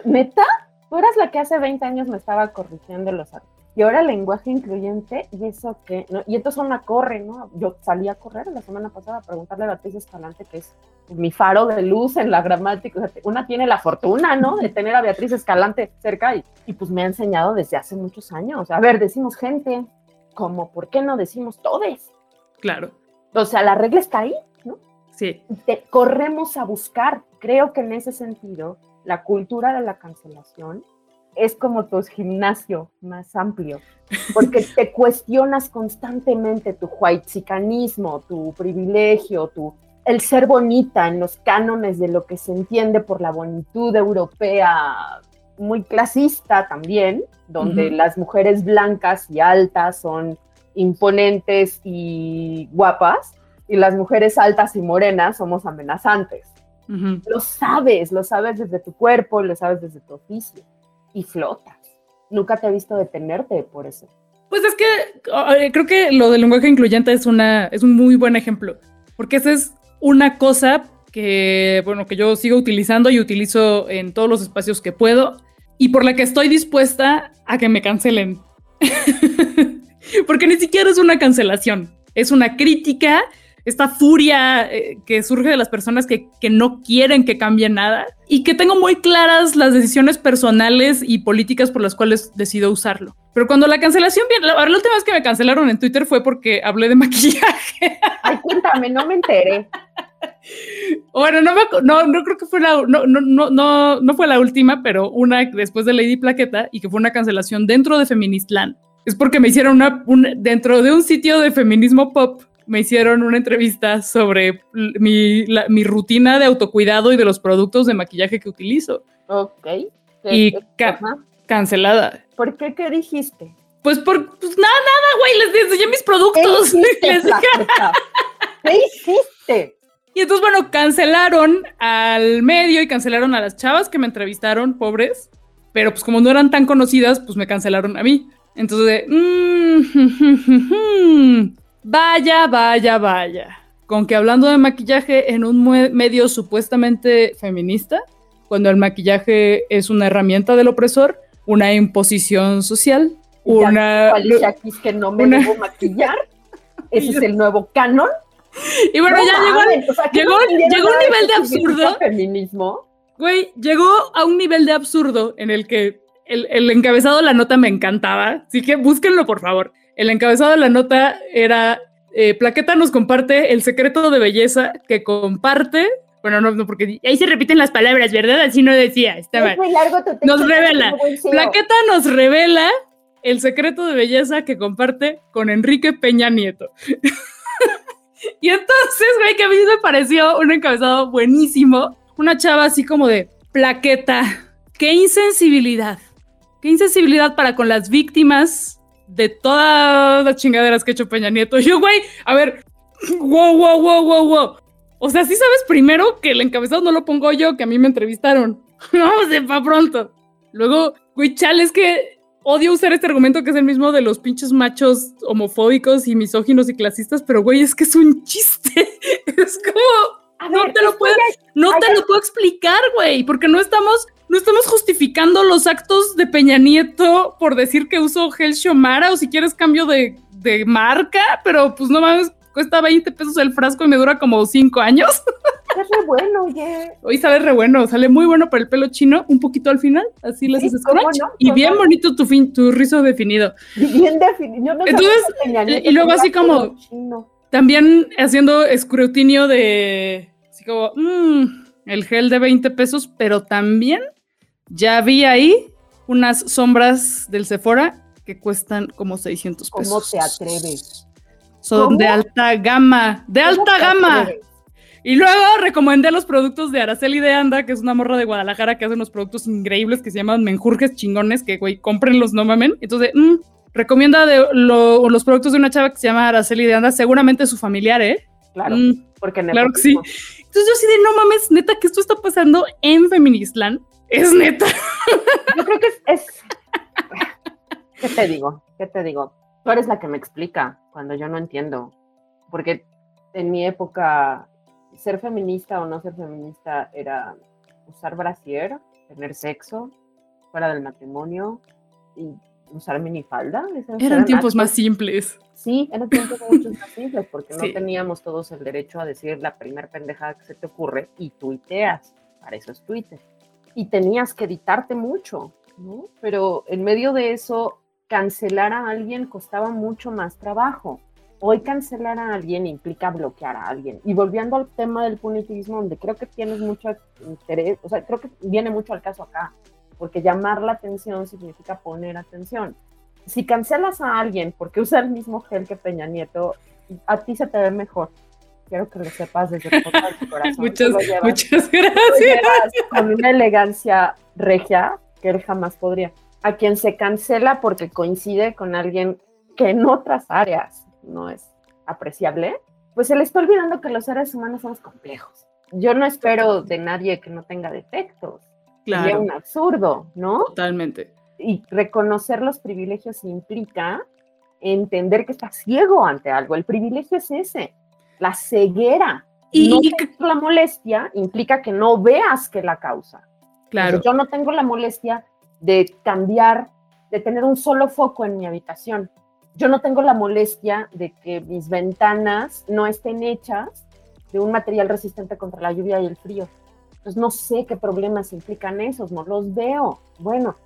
neta, tú eras la que hace 20 años me estaba corrigiendo los y ahora lenguaje incluyente, y eso que, ¿no? y entonces una corre, ¿no? Yo salí a correr la semana pasada a preguntarle a Beatriz Escalante, que es mi faro de luz en la gramática, una tiene la fortuna, ¿no? De tener a Beatriz Escalante cerca y, y pues me ha enseñado desde hace muchos años. A ver, decimos gente, como, ¿por qué no decimos todes? Claro. O sea, la regla está ahí, ¿no? Sí. Te corremos a buscar. Creo que en ese sentido, la cultura de la cancelación es como tu gimnasio más amplio, porque te cuestionas constantemente tu whitezicanismo, tu privilegio, tu el ser bonita en los cánones de lo que se entiende por la bonitud europea, muy clasista también, donde las mujeres blancas y altas son imponentes y guapas, y las mujeres altas y morenas somos amenazantes. Lo sabes, lo sabes desde tu cuerpo, lo sabes desde tu oficio y flotas. Nunca te he visto detenerte por eso. Pues es que creo que lo del lenguaje incluyente es, una, es un muy buen ejemplo, porque esa es una cosa que, bueno, que yo sigo utilizando y utilizo en todos los espacios que puedo y por la que estoy dispuesta a que me cancelen. porque ni siquiera es una cancelación, es una crítica esta furia eh, que surge de las personas que, no quieren que cambie nada y que tengo muy claras las decisiones personales y políticas por las cuales decido usarlo. Pero cuando la cancelación viene, la, la última vez que me cancelaron en Twitter fue porque hablé de maquillaje. Ay, cuéntame, no me enteré. Bueno, no, no, no creo que fue la, no, no, no, no fue la última, pero una después de Lady Plaqueta y que fue una cancelación dentro de Feministland. Es porque me hicieron una, dentro de un sitio de feminismo pop me hicieron una entrevista sobre mi, mi, rutina de autocuidado y de los productos de maquillaje que utilizo. Ok. Y cancelada. ¿Por qué? ¿Qué dijiste? Pues por pues nada, nada, güey, les enseñé mis productos. ¿Qué hiciste? Y entonces, bueno, cancelaron al medio y cancelaron a las chavas que me entrevistaron, pobres. Pero pues como no eran tan conocidas, pues me cancelaron a mí. Entonces, mmm, Vaya, vaya, vaya. Con que hablando de maquillaje en un medio supuestamente feminista, cuando el maquillaje es una herramienta del opresor, una imposición social, una... Ya, que no me debo maquillar. Ese es el nuevo canon. Y bueno, ya llegó, llegó, un nivel de absurdo. Feminismo. Güey, llegó a un nivel de absurdo en el que el, el, encabezado de la nota me encantaba. Así que búsquenlo, por favor. El encabezado de la nota era eh, Plaqueta nos comparte el secreto de belleza que comparte. Bueno, no, no, porque ahí se repiten las palabras, ¿verdad? Así no decía. Estaba. nos revela. Plaqueta nos revela el secreto de belleza que comparte con Enrique Peña Nieto. y entonces, güey, que a mí me pareció un encabezado buenísimo. Una chava así como de plaqueta. Qué insensibilidad. Qué insensibilidad para con las víctimas de todas las chingaderas que ha hecho Peña Nieto. yo, güey, a ver, wow, wow, wow, wow, wow. O sea, sí sabes primero que el encabezado no lo pongo yo, que a mí me entrevistaron. Vamos de pa' pronto. Luego, güey, chale, es que odio usar este argumento que es el mismo de los pinches machos homofóbicos y misóginos y clasistas, pero güey, es que es un chiste. es como, no te lo puedo, no te lo puedo explicar, güey, porque no estamos no estamos justificando los actos de Peña Nieto por decir que uso gel Shomara o si quieres cambio de, marca, pero pues no mames, cuesta 20 pesos el frasco y me dura como 5 años. Es re bueno, oye. Hoy sale re bueno, sale muy bueno para el pelo chino, un poquito al final, así le haces scratch. y bien bonito tu, fin, tu rizo definido. Bien definido. No Entonces, y luego así como, también haciendo escrutinio de, así como, mmm, el gel de 20 pesos, pero también ya vi ahí unas sombras del Sephora que cuestan como 600 pesos. ¿Cómo te atreves? Son de alta gama, de alta gama. Y luego recomendé los productos de Araceli de Anda, que es una morra de Guadalajara que hace unos productos increíbles que se llaman menjurjes chingones, que güey, cómprenlos, no mamen. Entonces, mm, recomienda de los productos de una chava que se llama Araceli de Anda, seguramente su familiar, ¿eh? Claro, mm, porque Claro que sí. Entonces yo sí de, no mames, neta, que esto está pasando en Feministland es neta. Yo creo que es, ¿Qué te digo? ¿Qué te digo? Tú eres la que me explica cuando yo no entiendo. Porque en mi época, ser feminista o no ser feminista era usar brasier, tener sexo fuera del matrimonio y usar minifalda. Eran tiempos más simples. Sí, eran tiempos mucho más simples porque no teníamos todos el derecho a decir la primera pendejada que se te ocurre y tuiteas. Para eso es Twitter y tenías que editarte mucho, ¿no? Pero en medio de eso, cancelar a alguien costaba mucho más trabajo. Hoy cancelar a alguien implica bloquear a alguien. Y volviendo al tema del punitivismo, donde creo que tienes mucho interés, o sea, creo que viene mucho al caso acá, porque llamar la atención significa poner atención. Si cancelas a alguien porque usa el mismo gel que Peña Nieto, a ti se te ve mejor quiero que lo sepas desde todo tu corazón. muchas, muchas gracias. Con una elegancia regia que él jamás podría. A quien se cancela porque coincide con alguien que en otras áreas no es apreciable, pues se le está olvidando que los seres humanos somos complejos. Yo no espero de nadie que no tenga defectos. Claro. Sería un absurdo, ¿no? Totalmente. Y reconocer los privilegios implica entender que está ciego ante algo. El privilegio es ese la ceguera. Y no la molestia implica que no veas que la causa. Claro. yo no tengo la molestia de cambiar, de tener un solo foco en mi habitación. Yo no tengo la molestia de que mis ventanas no estén hechas de un material resistente contra la lluvia y el frío. Entonces no sé qué problemas implican esos, no los veo. Bueno,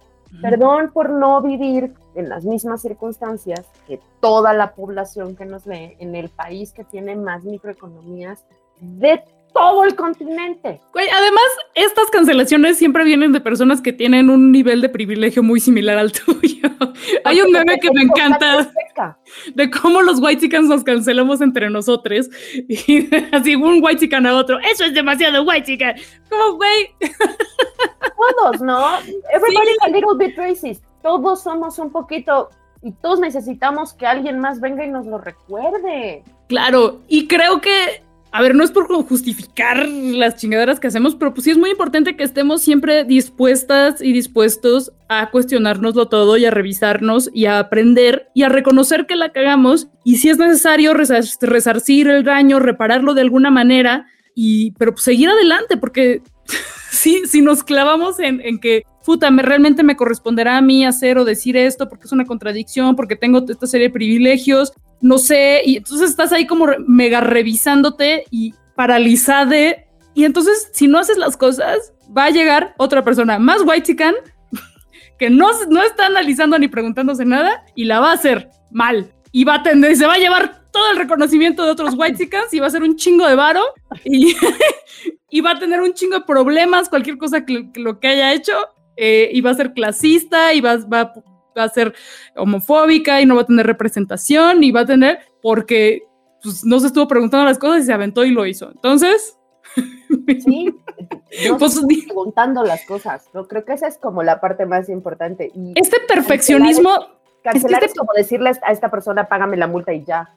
Perdón por no vivir en las mismas circunstancias que toda la población que nos lee en el país que tiene más microeconomías de todo el continente. además, estas cancelaciones siempre vienen de personas que tienen un nivel de privilegio muy similar al tuyo. Hay un meme que me encanta de cómo los whitexicans nos cancelamos entre nosotros y así un whitexican a otro, eso es demasiado whitexican. Como, güey. Todos, ¿no? Everybody's a little bit racist. Todos somos un poquito y todos necesitamos que alguien más venga y nos lo recuerde. Claro, y creo que a ver, no es por justificar las chingaderas que hacemos, pero pues sí es muy importante que estemos siempre dispuestas y dispuestos a cuestionárnoslo todo y a revisarnos y a aprender y a reconocer que la cagamos. Y si es necesario resarcir el daño, repararlo de alguna manera y pero pues seguir adelante porque si, nos clavamos en, que, realmente me corresponderá a mí hacer o decir esto porque es una contradicción, porque tengo esta serie de privilegios, no sé, y entonces estás ahí como mega revisándote y paralizade. Y entonces, si no haces las cosas, va a llegar otra persona más white que no, no está analizando ni preguntándose nada y la va a hacer mal. Y va a tener, se va a llevar todo el reconocimiento de otros white y va a ser un chingo de varo y, y va a tener un chingo de problemas, cualquier cosa que, lo que haya hecho, eh, y va a ser clasista y va, va, va, a ser homofóbica y no va a tener representación y va a tener, porque pues, no se estuvo preguntando las cosas y se aventó y lo hizo. Entonces... Sí, no pues, preguntando las cosas, ¿no? Creo que esa es como la parte más importante. Y este perfeccionismo... Cancelar es, este como decirle a esta persona, págame la multa y ya.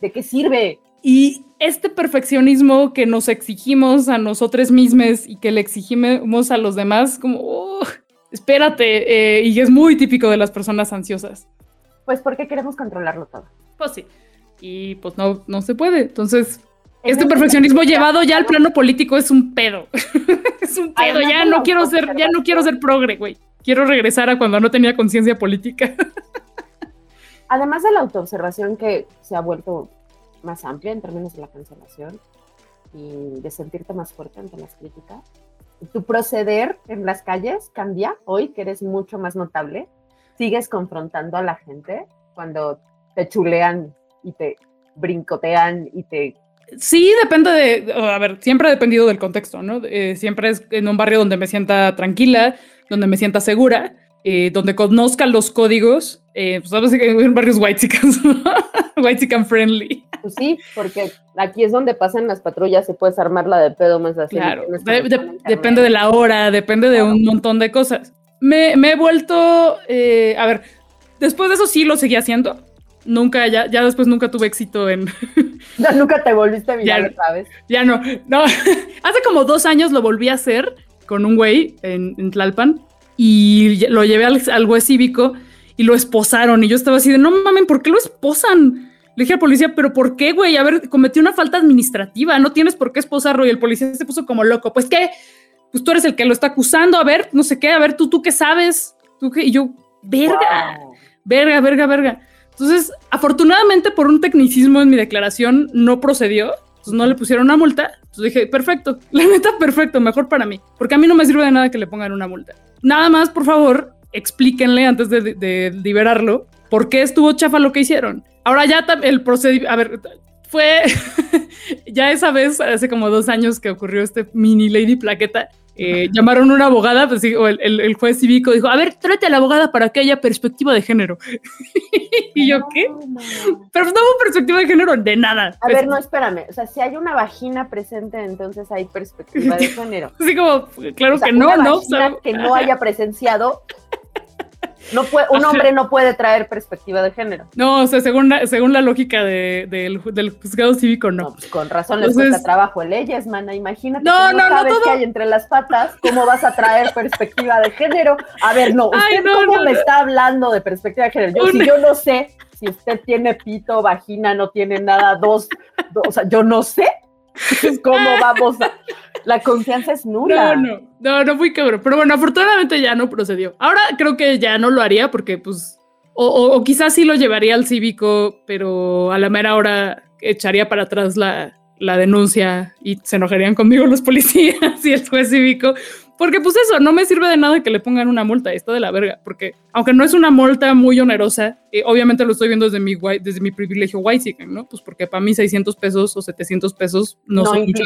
¿De qué sirve? Y este perfeccionismo que nos exigimos a nosotros mismos y que le exigimos a los demás, como, oh, espérate, eh, y es muy típico de las personas ansiosas. Pues porque queremos controlarlo todo. Pues sí. Y pues no, no se puede. Entonces, este perfeccionismo llevado ya al plano político es un pedo. es un pedo. Ya no quiero ser, ya no quiero ser progre, güey. Quiero regresar a cuando no tenía conciencia política. además de la autoobservación que se ha vuelto más amplia en términos de la cancelación y de sentirte más fuerte ante las críticas, tu proceder en las calles cambia hoy que eres mucho más notable. Sigues confrontando a la gente cuando te chulean y te brincotean y te... Sí, depende de, a ver, siempre ha dependido del contexto, ¿no? Eh, siempre es en un barrio donde me sienta tranquila, donde me sienta segura, eh, donde conozcan los códigos, eh, pues sabes que en barrios white chickens, white chicken friendly. Pues sí, porque aquí es donde pasan las patrullas y puedes armarla de pedo más así. Claro, depende de la hora, depende de un montón de cosas. Me, me he vuelto, eh, a ver, después de eso sí lo seguí haciendo. Nunca, ya, ya después nunca tuve éxito en... ya nunca te volviste a mirar otra vez. Ya no, no. Hace como dos años lo volví a hacer con un güey en, en Tlalpan y lo llevé al, al cívico y lo esposaron. Y yo estaba así de, no mames, ¿por qué lo esposan? Le dije al policía, pero ¿por qué, güey? A ver, cometí una falta administrativa, no tienes por qué esposarlo. Y el policía se puso como loco. Pues qué, pues tú eres el que lo está acusando, a ver, no sé qué, a ver, tú, tú qué sabes. ¿Tú qué? Y yo, verga, verga, verga, verga. Entonces, afortunadamente por un tecnicismo en mi declaración no procedió, entonces no le pusieron una multa. Entonces dije, perfecto, la neta, perfecto, mejor para mí, porque a mí no me sirve de nada que le pongan una multa. Nada más, por favor, explíquenle antes de, liberarlo por qué estuvo chafa lo que hicieron. Ahora ya el procedimiento, a ver, fue ya esa vez, hace como dos años que ocurrió este mini Lady Plaqueta, eh, llamaron una abogada, pues, o el, juez cívico dijo, a ver, tráete a la abogada para que haya perspectiva de género. y yo, ¿qué? Pero no hubo perspectiva de género de nada. A ver, no, espérame. O sea, si hay una vagina presente, entonces hay perspectiva de género. Así como, claro que no, ¿no? que no haya presenciado no puede, un hombre no puede traer perspectiva de género. No, o sea, según la, según la lógica del, juzgado cívico, no. Pues con razón les cuesta trabajo leyes, mana. Imagínate no, no, sabes qué hay entre las patas, ¿cómo vas a traer perspectiva de género? A ver, no, ¿usted cómo me está hablando de perspectiva de género? Yo, si yo no sé si usted tiene pito, vagina, no tiene nada, dos, o sea, yo no sé. ¿Cómo vamos a...? La confianza es nula. No, no, no, no fui cabrón. Pero bueno, afortunadamente ya no procedió. Ahora creo que ya no lo haría porque, pues, o, quizás sí lo llevaría al cívico, pero a la mera hora echaría para atrás la, la denuncia y se enojarían conmigo los policías y el juez cívico. Porque pues eso, no me sirve de nada que le pongan una multa, está de la verga, porque aunque no es una multa muy onerosa, eh, obviamente lo estoy viendo desde mi, desde mi privilegio white ¿no? Pues porque para mí 600 pesos o 700 pesos no, son mucho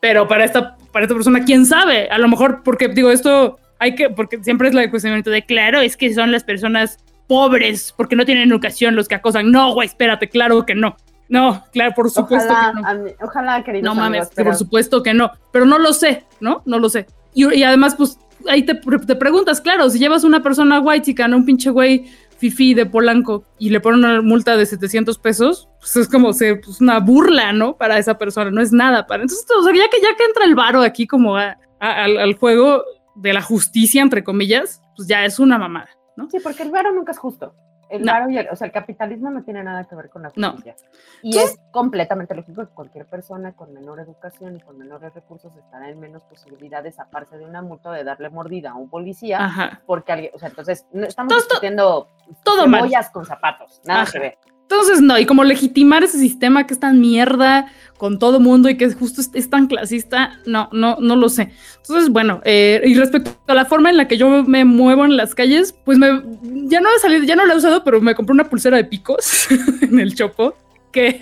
pero para esta, para esta persona, quién sabe, a lo mejor, porque digo, esto hay que, porque siempre es la cuestionamiento de, claro, es que son las personas pobres porque no tienen educación los que acosan. No, güey, espérate, claro que no. No, claro, por supuesto ojalá, que no. ojalá, querido. No mames, por supuesto que no. Pero no lo sé, ¿no? No lo sé. Y, además, pues ahí te, te, preguntas, claro, si llevas una persona white chica, un pinche güey fifi de Polanco y le ponen una multa de 700 pesos, pues es como se, pues una burla, ¿no? Para esa persona, no es nada para. Entonces, o sea, ya que, ya que entra el varo aquí como al, al, juego de la justicia, entre comillas, pues ya es una mamada, ¿no? Sí, porque el varo nunca es justo. El No. y el- o sea, el capitalismo no tiene nada que ver con la No. justicia. Y es completamente lógico que cualquier persona con menor educación y con menores recursos estará en menos posibilidades, aparte de una multa, de darle mordida a un policía. Ajá. Porque alguien, o sea, entonces no estamos Todo discutiendo todo con zapatos, nada Ajá. que ver. Entonces, no, y como legitimar ese sistema que es tan mierda con todo mundo y que justo es, es tan clasista, no, no, no lo sé. Entonces, bueno, eh, y respecto a la forma en la que yo me muevo en las calles, pues me, ya no he salido, ya no la he usado, pero me compré una pulsera de picos en el chopo que,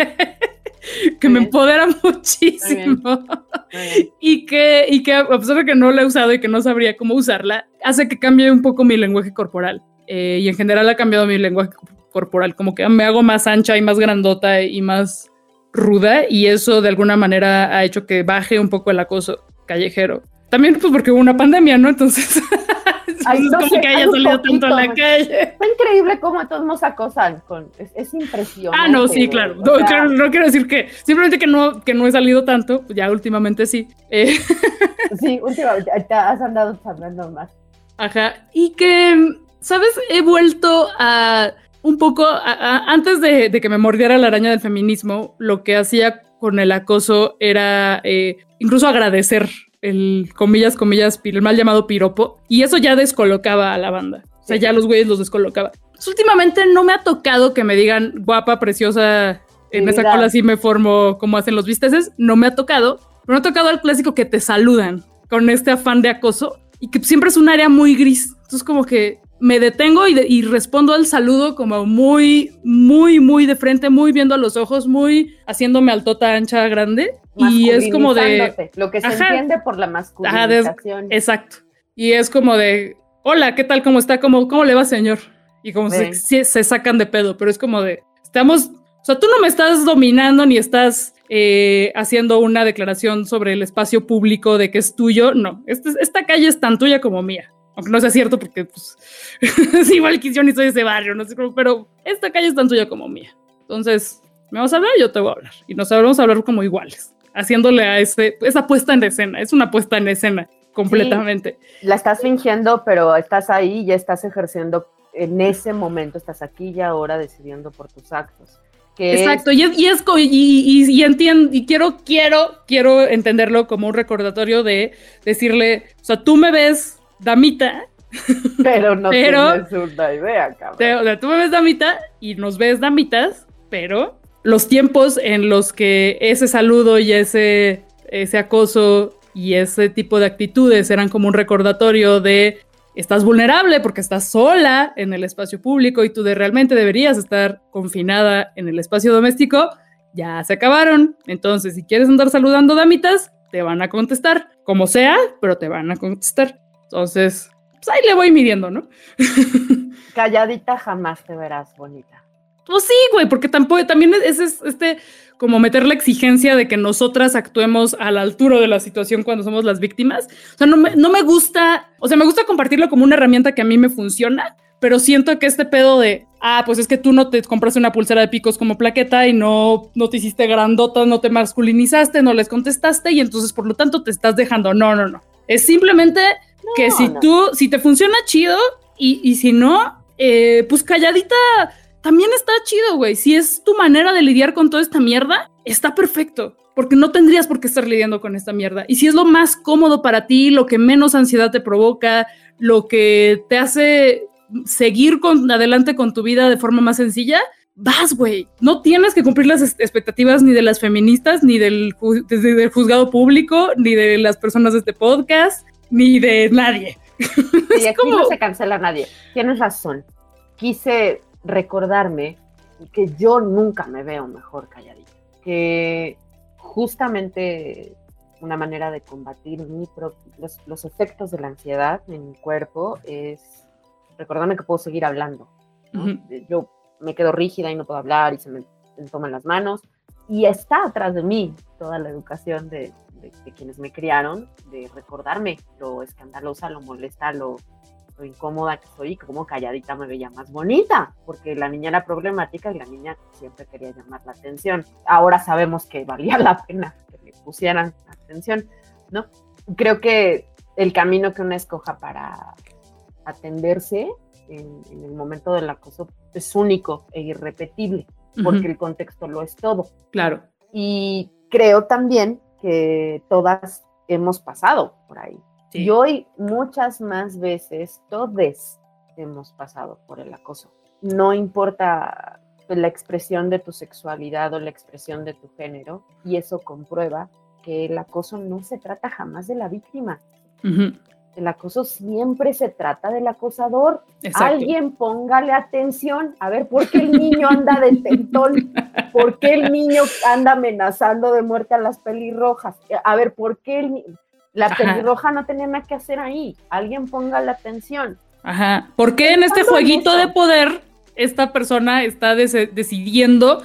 que me empodera muchísimo Muy y que, y que a pesar de que no la he usado y que no sabría cómo usarla, hace que cambie un poco mi lenguaje corporal. Eh, y en general ha cambiado mi lenguaje corporal, como que me hago más ancha y más grandota y más ruda y eso de alguna manera ha hecho que baje un poco el acoso callejero. También pues porque hubo una pandemia, ¿no? Entonces, Ay, es no como sé, que hay haya salido tanto a la calle. Está increíble cómo todos nos acosan. Con, es, es impresionante. Ah, no, sí, claro. No, sea, claro, no quiero decir que simplemente que no, que no he salido tanto, ya últimamente sí. Eh, Sí, últimamente te has andado hablando más. Ajá. Y que, ¿sabes? He vuelto a un poco, a- a- antes de, de que me mordiera la araña del feminismo, lo que hacía con el acoso era eh, incluso agradecer el, comillas, comillas, el mal llamado piropo. Y eso ya descolocaba a la banda. O sea, ya los güeyes los descolocaba. Pues, últimamente no me ha tocado que me digan guapa, preciosa. En esa cola sí me formo como hacen los visteces. No me ha tocado. Pero me ha tocado al clásico que te saludan con este afán de acoso y que siempre es un área muy gris. Entonces como que me detengo y, de- y respondo al saludo como muy, muy, muy de frente, muy viendo a los ojos, muy haciéndome altota, ancha, grande. Y es como de... Lo que se Ajá. entiende por la Ajá, de- masculinización. Exacto. Y es como de, hola, ¿qué tal? ¿Cómo está? ¿Cómo, cómo le va, señor? Y como se, Ven. se- se sacan de pedo, pero es como de, estamos, o sea, tú no me estás dominando ni estás eh, haciendo una declaración sobre el espacio público de que es tuyo. No, este- esta calle es tan tuya como mía. Aunque no sea cierto porque, pues, es igual que yo ni soy de ese barrio, no sé cómo, pero esta calle es tan tuya como mía. Entonces, me vas a hablar, yo te voy a hablar. Y nos vamos a hablar como iguales, haciéndole a ese, esa puesta en escena. Es una puesta en escena completamente. La estás fingiendo, pero estás ahí y ya estás ejerciendo en ese momento, estás aquí y ahora decidiendo por tus actos. Es- Exacto, y es, y, es y, y, y entiendo, y quiero, quiero, quiero entenderlo como un recordatorio de decirle, o sea, tú me ves damita, pero no pero- tienes una idea, cabrón. te- o sea, tú me ves damita y nos ves damitas, pero los tiempos en los que ese saludo y ese, ese acoso y ese tipo de actitudes eran como un recordatorio de estás vulnerable porque estás sola en el espacio público y tú de realmente deberías estar confinada en el espacio doméstico, ya se acabaron. Entonces, si quieres andar saludando damitas, te van a contestar, como sea, pero te van a contestar. Entonces, pues ahí le voy midiendo, ¿no? Calladita jamás te verás bonita. Pues sí, güey, porque tampoco, también es, es este como meter la exigencia de que nosotras actuemos a la altura de la situación cuando somos las víctimas. O sea, no me, no me gusta, o sea, me gusta compartirlo como una herramienta que a mí me funciona, pero siento que este pedo de, ah, pues es que tú no te compraste una pulsera de picos como plaqueta y no, no te hiciste grandota, no te masculinizaste, no les contestaste y entonces por lo tanto te estás dejando. No, no, no. Es simplemente que si no. tú, si te funciona chido y, y si no, eh, pues calladita también está chido, güey. Si es tu manera de lidiar con toda esta mierda, está perfecto. Porque no tendrías por qué estar lidiando con esta mierda. Y si es lo más cómodo para ti, lo que menos ansiedad te provoca, lo que te hace seguir con, adelante con tu vida de forma más sencilla, vas, güey. No tienes que cumplir las expectativas ni de las feministas, ni del, ju- del juzgado público, ni de las personas de este podcast, ni de nadie. Y aquí como- no se cancela nadie. Tienes razón. Quise recordarme que yo nunca me veo mejor calladita. Que justamente una manera de combatir mi los, los efectos de la ansiedad en mi cuerpo es recordarme que puedo seguir hablando. ¿no? Ujú. Yo me quedo rígida y no puedo hablar y se me, me toman las manos. Y está atrás de mí toda la educación de, de- de quienes me criaron, de recordarme lo escandalosa, lo molesta, lo, lo incómoda que soy y como calladita me veía más bonita, porque la niña era problemática y la niña siempre quería llamar la atención. Ahora sabemos que valía la pena que le pusieran atención, ¿no? Creo que el camino que uno escoja para atenderse en, el momento del acoso es único e irrepetible, porque el contexto lo es todo. Claro. Y creo también que todas hemos pasado por ahí. Y hoy muchas más veces, todos hemos pasado por el acoso. No importa la expresión de tu sexualidad o la expresión de tu género, y eso comprueba que el acoso no se trata jamás de la víctima. El acoso siempre se trata del acosador. Alguien póngale atención. A ver, ¿por qué el niño anda de tentón? ¿Por qué el niño anda amenazando de muerte a las pelirrojas? A ver, ¿por qué el la pelirroja no tenía nada que hacer ahí? Alguien ponga la atención. Ajá. ¿Por qué en este jueguito de poder esta persona está decidiendo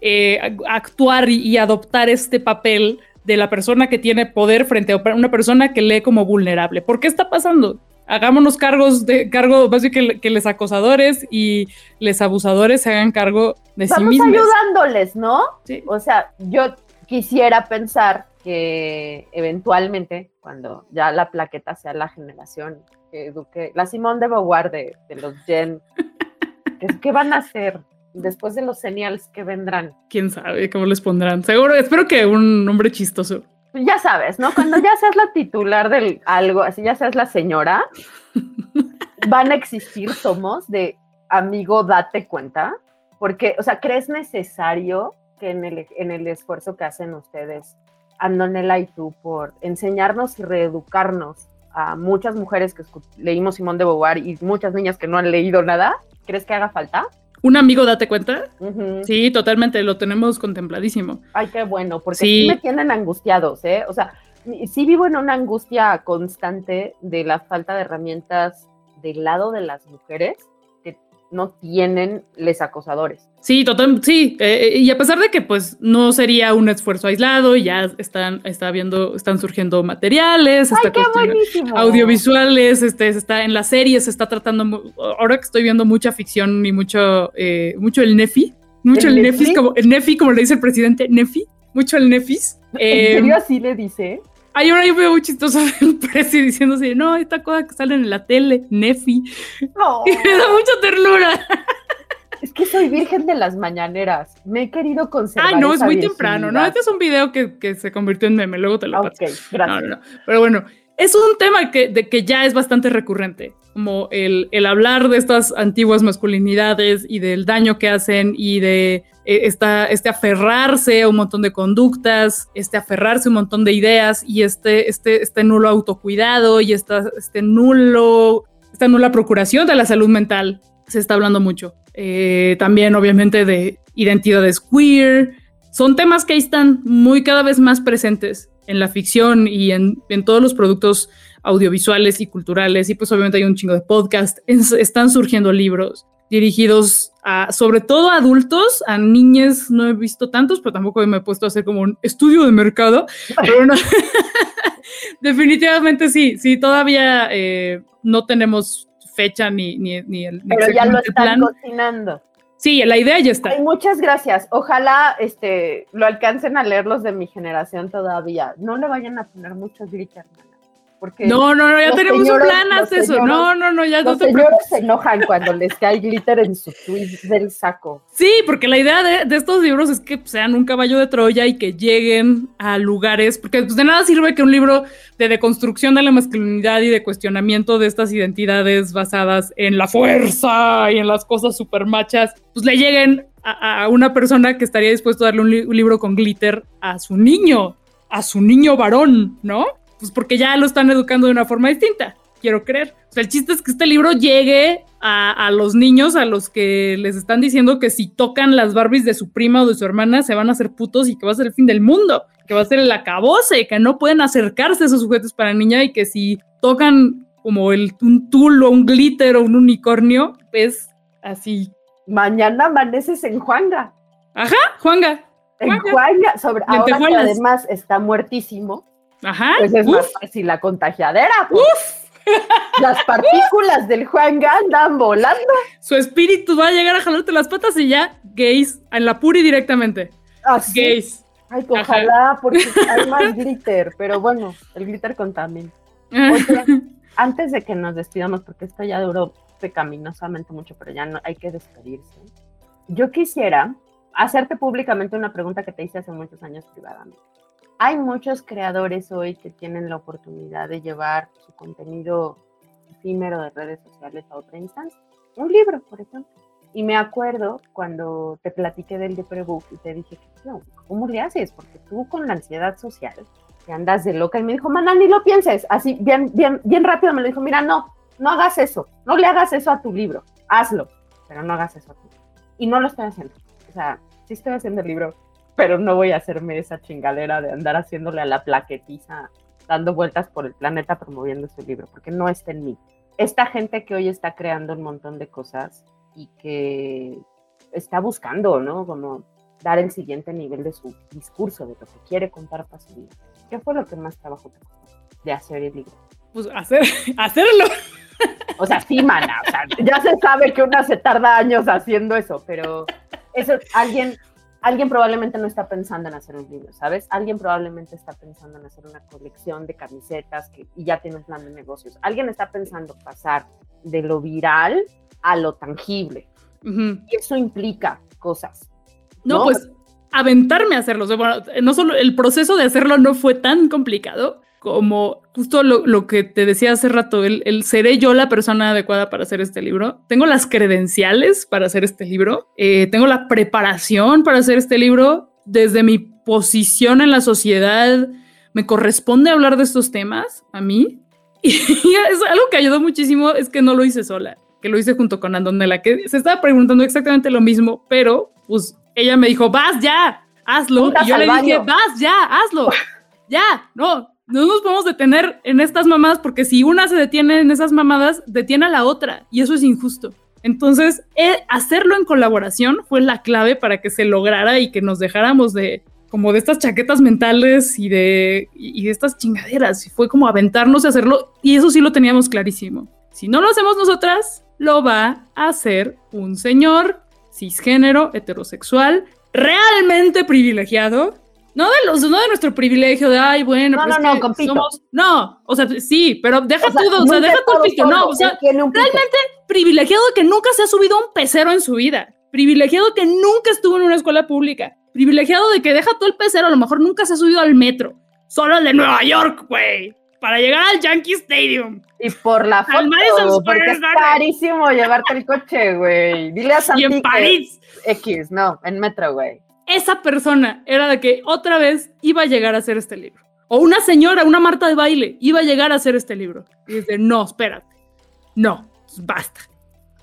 eh, actuar y, adoptar este papel de la persona que tiene poder frente a una persona que lee como vulnerable. ¿Por qué está pasando? Hagámonos cargos de cargo, más que, que los acosadores y los abusadores se hagan cargo de sí mismos. ayudándoles, ¿no? Sí. O sea, yo quisiera pensar que eventualmente, cuando ya la plaqueta sea la generación que eduque, la Simón de Beauvoir de, de los Gen ¿Qué, van a hacer? Después de los señales que vendrán. Quién sabe cómo les pondrán. Seguro, espero que un nombre chistoso. Ya sabes, ¿no? Cuando ya seas la titular del algo, así ya seas la señora, van a existir somos de amigo, date cuenta. Porque, o sea, ¿crees necesario que en el, en el esfuerzo que hacen ustedes, Andonela y tú, por enseñarnos y reeducarnos a muchas mujeres que leímos Simón de Beauvoir y muchas niñas que no han leído nada, ¿Crees que haga falta? Un amigo, date cuenta. Sí, totalmente, lo tenemos contempladísimo. Ay, qué bueno, porque sí. me tienen angustiados, ¿eh? O sea, sí vivo en una angustia constante de la falta de herramientas del lado de las mujeres no tienen les acosadores. Sí, total, sí, eh, eh, y a pesar de que pues no sería un esfuerzo aislado, ya están, está viendo, están surgiendo materiales, Ay, buenísimo. audiovisuales, este, está en las series, se está tratando, ahora que estoy viendo mucha ficción y mucho, eh, mucho el Nefi, mucho el, Nefis, como el Nefi, como le dice el presidente, Nefi, mucho el Nefis. ¿En serio así le dice? Hay una veo muy chistoso el precio diciendo así, no, esta cosa que sale en la tele, Nefi. No. Y me da mucha ternura. Es que soy virgen de las mañaneras. Me he querido conservar. Ah, no, es muy temprano, ¿no? Este es un video que, que, se convirtió en meme, luego te lo paso. Ok, gracias. No, no, Pero bueno, es un tema que, de que ya es bastante recurrente, como el, el hablar de estas antiguas masculinidades y del daño que hacen y de eh, este aferrarse a un montón de conductas, este aferrarse a un montón de ideas y este, este, este nulo autocuidado y esta, este nulo, esta nula procuración de la salud mental. Se está hablando mucho. Eh, también, obviamente, de identidades queer. Son temas que están muy cada vez más presentes en la ficción y en, en todos los productos audiovisuales y culturales. Y pues obviamente hay un chingo de podcast. están surgiendo libros dirigidos a, sobre todo a adultos, a niñas no he visto tantos, pero tampoco me he puesto a hacer como un estudio de mercado. Pero definitivamente sí, sí, todavía eh, no tenemos fecha ni, ni, ni el Pero ya lo están cocinando. Sí, la idea ya está. muchas gracias. Ojalá este, lo alcancen a leer los de mi generación todavía. No le vayan a poner muchos gritos no, no, no, ya tenemos un plan, haz eso. no, no, no, ya no te señores se enojan cuando les cae glitter en su tweet del saco. Sí, porque la idea de, estos libros es que sean un caballo de Troya y que lleguen a lugares, porque pues, de nada sirve que un libro de deconstrucción de la masculinidad y de cuestionamiento de estas identidades basadas en la fuerza y en las cosas super machas, pues le lleguen a, una persona que estaría dispuesto a darle un libro con glitter a su niño, a su niño varón, ¿no? Pues porque ya lo están educando de una forma distinta, quiero creer. O sea, el chiste es que este libro llegue a, los niños a los que les están diciendo que si tocan las Barbies de su prima o de su hermana se van a hacer putos y que va a ser el fin del mundo, que va a ser el acabose, que no pueden acercarse a esos juguetes para niña y que si tocan como el, un tul o un glitter o un unicornio, pues así. Mañana amaneces en Juanga. Ajá, Juanga. En Juanga, sobre, ahora que además está muertísimo, Ajá. Pues es más fácil la contagiadera. Pues. Uf. Las partículas del Juan andan volando. Su espíritu va a llegar a jalarte las patas y ya, gays, en la puri directamente. Así. Gays. Ay, ojalá, porque hay más glitter, pero bueno, el glitter contamina. Antes de que nos despidamos, porque esto ya duró pecaminosamente mucho, pero ya no hay que despedirse. Yo quisiera hacerte públicamente una pregunta que te hice hace muchos años privadamente. Hay muchos creadores hoy que tienen la oportunidad de llevar su contenido efímero de redes sociales a otra instancia. Un libro, por ejemplo. Y me acuerdo cuando te platiqué del de Prebook y te dije, ¿cómo le haces? Porque tú con la ansiedad social te andas de loca. Y me dijo, mana, ni lo pienses. Así, bien, bien, bien rápido me lo dijo, mira, no, no hagas eso. No le hagas eso a tu libro. Hazlo, pero no hagas eso a tu libro. Y no lo estoy haciendo. O sea, sí estoy haciendo el libro, pero no voy a hacerme esa chingalera de andar haciéndole a la plaquetiza, dando vueltas por el planeta promoviendo su libro, porque no está en mí. Esta gente que hoy está creando un montón de cosas y que está buscando, ¿no? Como dar el siguiente nivel de su discurso, de lo que quiere contar para su vida. ¿Qué fue lo que más trabajo te costó de hacer el libro? Pues hacer, hacerlo. O sea, sí, mana, o sea, ya se sabe que una se tarda años haciendo eso, pero eso, alguien, alguien probablemente no está pensando en hacer un libro, ¿sabes? Alguien probablemente está pensando en hacer una colección de camisetas que, y ya tiene un plan de negocios. Alguien está pensando pasar de lo viral a lo tangible. Y eso implica cosas. No, pues aventarme a hacerlo. Bueno, no solo el proceso de hacerlo no fue tan complicado, como justo lo, que te decía hace rato, el, seré yo la persona adecuada para hacer este libro. Tengo las credenciales para hacer este libro, eh, tengo la preparación para hacer este libro. Desde mi posición en la sociedad, me corresponde hablar de estos temas a mí. Y es algo que ayudó muchísimo, es que no lo hice sola, que lo hice junto con Andonela, que se estaba preguntando exactamente lo mismo, pero pues ella me dijo, vas ya, hazlo. y yo le dije, vas ya, hazlo. ya, no, no nos podemos detener en estas mamadas porque si una se detiene en esas mamadas, detiene a la otra y eso es injusto. Entonces, eh, hacerlo en colaboración fue la clave para que se lograra y que nos dejáramos de como de estas chaquetas mentales y de, y de estas chingaderas. Fue como aventarnos a hacerlo y eso sí lo teníamos clarísimo. Si no lo hacemos nosotras, lo va a hacer un señor cisgénero, heterosexual, realmente privilegiado no de los, no de nuestro privilegio de ay, bueno, no, pues no, no, con somos, no, o sea, sí, pero deja todo, o sea, deja todo el pito, no, o sea, realmente privilegiado que nunca se ha subido a un pecero en su vida, privilegiado que nunca estuvo en una escuela pública, privilegiado de que deja todo el pecero, a lo mejor nunca se ha subido al metro, solo al de Nueva York, güey, para llegar al Yankee Stadium. Y por la foto, porque es carísimo llevarte el coche, güey. Dile a Santi Y en París. X, no, en metro, güey esa persona era de que otra vez iba a llegar a hacer este libro. O una señora, una Marta de baile, iba a llegar a hacer este libro. Y dice, no, espérate. No, basta.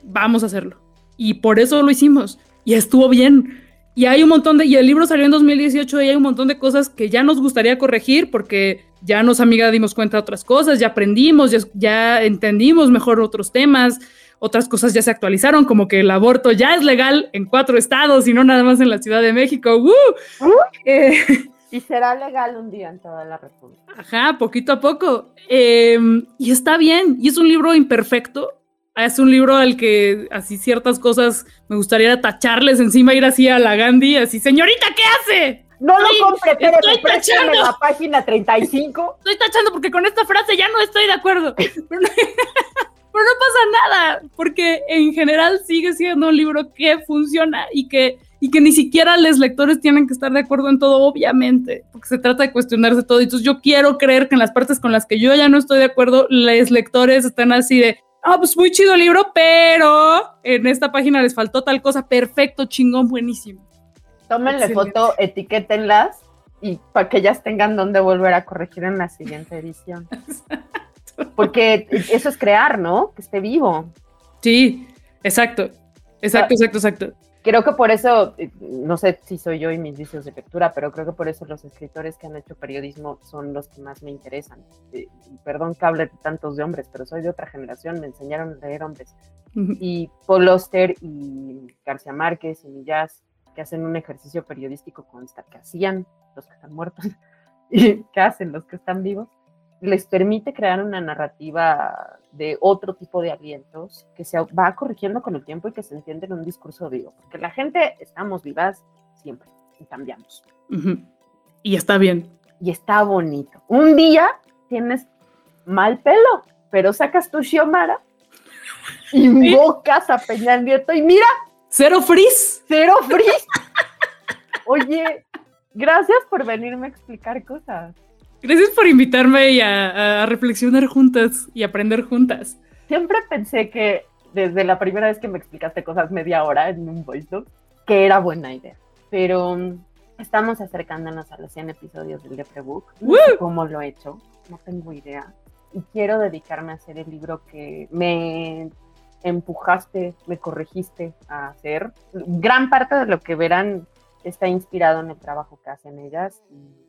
Vamos a hacerlo. Y por eso lo hicimos. Y estuvo bien. Y hay un montón de, y el libro salió en 2018 y hay un montón de cosas que ya nos gustaría corregir porque ya nos amiga dimos cuenta de otras cosas, ya aprendimos, ya entendimos mejor otros temas, otras cosas ya se actualizaron, como que el aborto ya es legal en cuatro estados y no nada más en la Ciudad de México. ¡Uh! Eh, y será legal un día en toda la República. Ajá, poquito a poco. Em, y está bien, y es un libro imperfecto. Es un libro al que así ciertas cosas me gustaría tacharles encima, ir así a la Gandhi, así, señorita, ¿qué hace? No lo compre, pero estoy tachando. en la página 35. Estoy tachando porque con esta frase ya no estoy de acuerdo. pero no pasa nada, porque en general sigue siendo un libro que funciona y que, y que ni siquiera los lectores tienen que estar de acuerdo en todo, obviamente, porque se trata de cuestionarse todo. Entonces yo quiero creer que en las partes con las que yo ya no estoy de acuerdo, los lectores están así de, ah, pues muy chido el libro, pero en esta página les faltó tal cosa, perfecto, chingón, buenísimo. Tómenle foto, etiquétenlas y para que ellas tengan donde volver a corregir en la siguiente edición. Porque eso es crear, ¿no? Que esté vivo. Sí, exacto. Exacto, exacto, exacto. Creo que por eso, no sé si soy yo y mis vicios de lectura, pero creo que por eso los escritores que han hecho periodismo son los que más me interesan. perdón que hable tantos de hombres, pero soy de otra generación, me enseñaron a leer hombres. Y Paul Oster y García Márquez y Millás, que hacen un ejercicio periodístico consta, que hacían los que están muertos y que hacen los que están vivos, les permite crear una narrativa de otro tipo de alientos que se va corrigiendo con el tiempo y que se entiende en un discurso vivo. Porque la gente estamos vivas siempre y cambiamos. Y está bien. Y está bonito. Un día tienes mal pelo, pero sacas tu Xiomara invocas a Peña Nieto y mira. Cero frizz. Cero frizz. Oye, gracias por venirme a explicar cosas. Gracias por invitarme a, a, reflexionar juntas y aprender juntas. Siempre pensé que desde la primera vez que me explicaste cosas media hora en un voice note, que era buena idea. Pero mm, estamos acercándonos a los 100 episodios del Leprebook. No sé cómo lo he hecho, no tengo idea. Y quiero dedicarme a hacer el libro que me empujaste, me corregiste a hacer. Gran parte de lo que verán está inspirado en el trabajo que hacen ellas y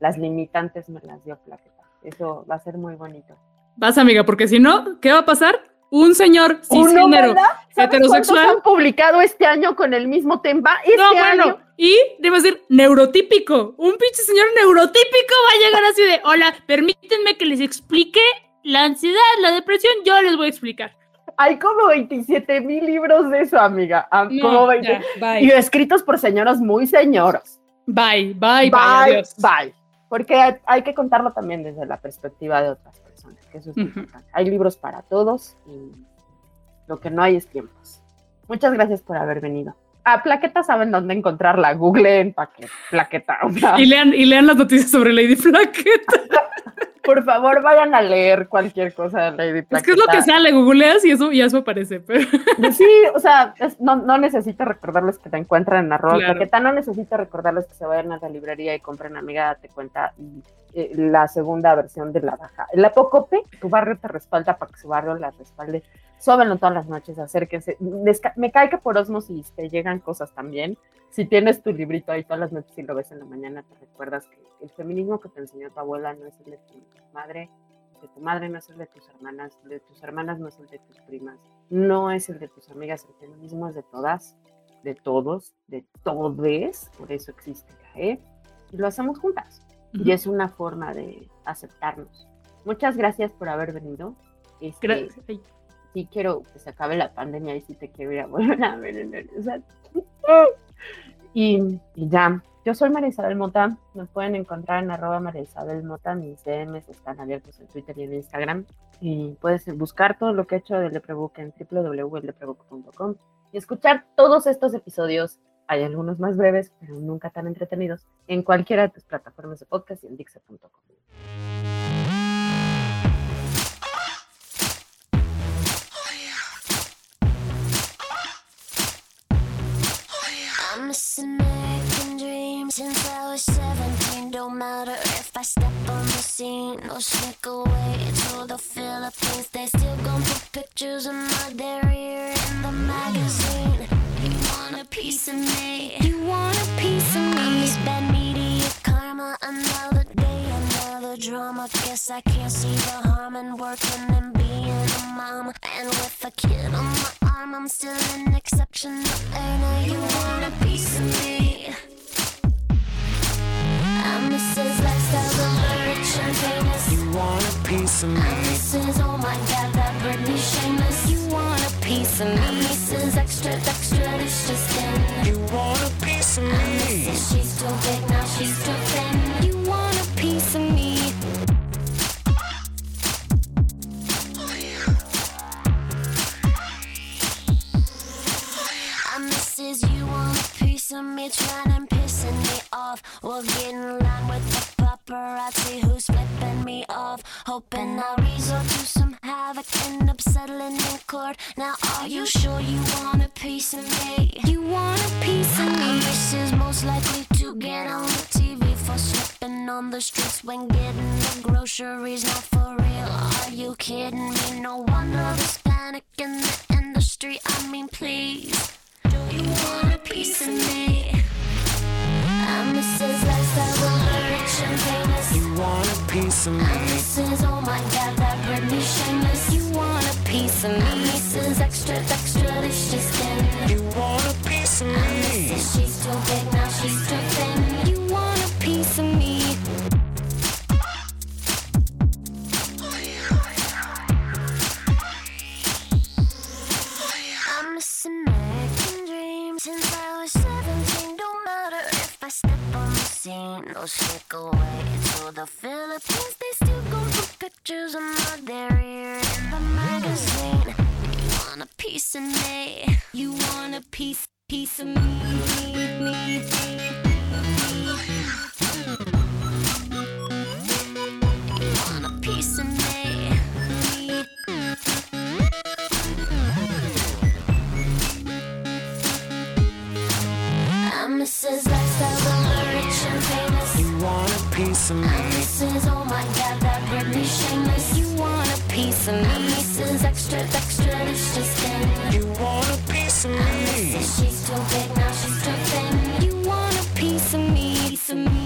las limitantes me las dio Plaqueta. Eso va a ser muy bonito. Vas, amiga, porque si no, ¿qué va a pasar? Un señor cisgénero heterosexual. han publicado este año con el mismo tema? Este no, bueno, y debo decir, neurotípico. Un pinche señor neurotípico va a llegar así de: Hola, permítanme que les explique la ansiedad, la depresión. Yo les voy a explicar. Hay como 27 mil libros de eso, amiga. Ah, como 20. y escritos por señoras muy señoras. Bye, bye, bye. Bye, bye porque hay, que contarlo también desde la perspectiva de otras personas, que eso es importante. Hay libros para todos y lo que no hay es tiempos. Muchas gracias por haber venido. A Plaqueta saben dónde encontrarla, Google en Plaqueta. y, lean, y lean las noticias sobre Lady Plaqueta. Por favor, vayan a leer cualquier cosa de Lady Plaqueta. Es que es lo que sale, googleas y eso, y eso aparece. Pero... Sí, o sea, no, no, necesito recordarles que te encuentran en arroba plaqueta, no necesito recordarles que se vayan a la librería y compren Amiga Date Cuenta y eh, la segunda versión de la baja. El apocope, tu barrio te respalda para que su barrio la respalde. Sóbenlo todas las noches, acérquense. Me cae que por osmosis te llegan cosas también. Si tienes tu librito ahí todas las noches y lo ves en la mañana, te recuerdas que el feminismo que te enseñó tu abuela no es el de tu madre, de tu madre no es el de tus hermanas, de tus hermanas no es el de tus primas, no es el de tus amigas, el feminismo es de todas, de todos, de todes, por eso existe ¿eh? y lo hacemos juntas. Y es una forma de aceptarnos. Muchas gracias por haber venido. Este, gracias. Sí, quiero que se acabe la pandemia y sí te quiero ir a volver a ver en el... y, y ya, yo soy María Isabel Mota, nos pueden encontrar en arroba María Isabel Mota, mis DMs están abiertos en Twitter y en Instagram y puedes buscar todo lo que he hecho de Leprebook en www.leprebook.com y escuchar todos estos episodios, hay algunos más breves, pero nunca tan entretenidos, en cualquiera de tus plataformas de podcast y en Dixer.com. I was 17, don't matter if I step on the scene or sneak away to the Philippines. They still gon' put pictures of my derriere in the magazine. You want a piece of me? You want a piece of me? I'm This bad media karma, another day, another drama. Guess I can't see the harm in working and being a mom. And with a kid on my arm, I'm still an exceptional earner. You want a piece of me? I'm Mrs. Lifestyle, the rich and famous. You want a piece of me? I'm Mrs. Oh my God, that Britney shameless piece of me. Pieces extra, extra, it's just in. You want a piece of me. She's too big now, she's too big. Of me? Trying and pissing me off. We'll get in line with the paparazzi who's flipping me off. Hoping I'll resort to some havoc, end up settling in court. Now, are you sure you want a piece of me? You want a piece of me? This is most likely to get on the TV for slipping on the streets when getting the groceries. Not for real, are you kidding me? No wonder there's panic in the industry. I mean, please, do you want a piece of me? I'm Mrs. Lifestyle, rich and famous. You want a piece of me? I'm Mrs. Oh my God, that Britney shameless. You want a piece of me? I'm Mrs. Extra, extra, skin. You want a piece of me? I'm Mrs. She's too big now, she's too scene, no sneak away to the Philippines. They still gon' put pictures of my derriere in the magazine. You want a piece of me. You want a piece, piece of me, me, me. You I'm Mrs. Lifestyle, the rich and famous. You want a piece of me. I'm Mrs. Oh my God, that Britney shameless. You want a piece of me. I'm Mrs. Extra, extra, it's just in. You want a piece of me. I'm Mrs. She's too big, now she's too thin. You want a piece of me, piece of me,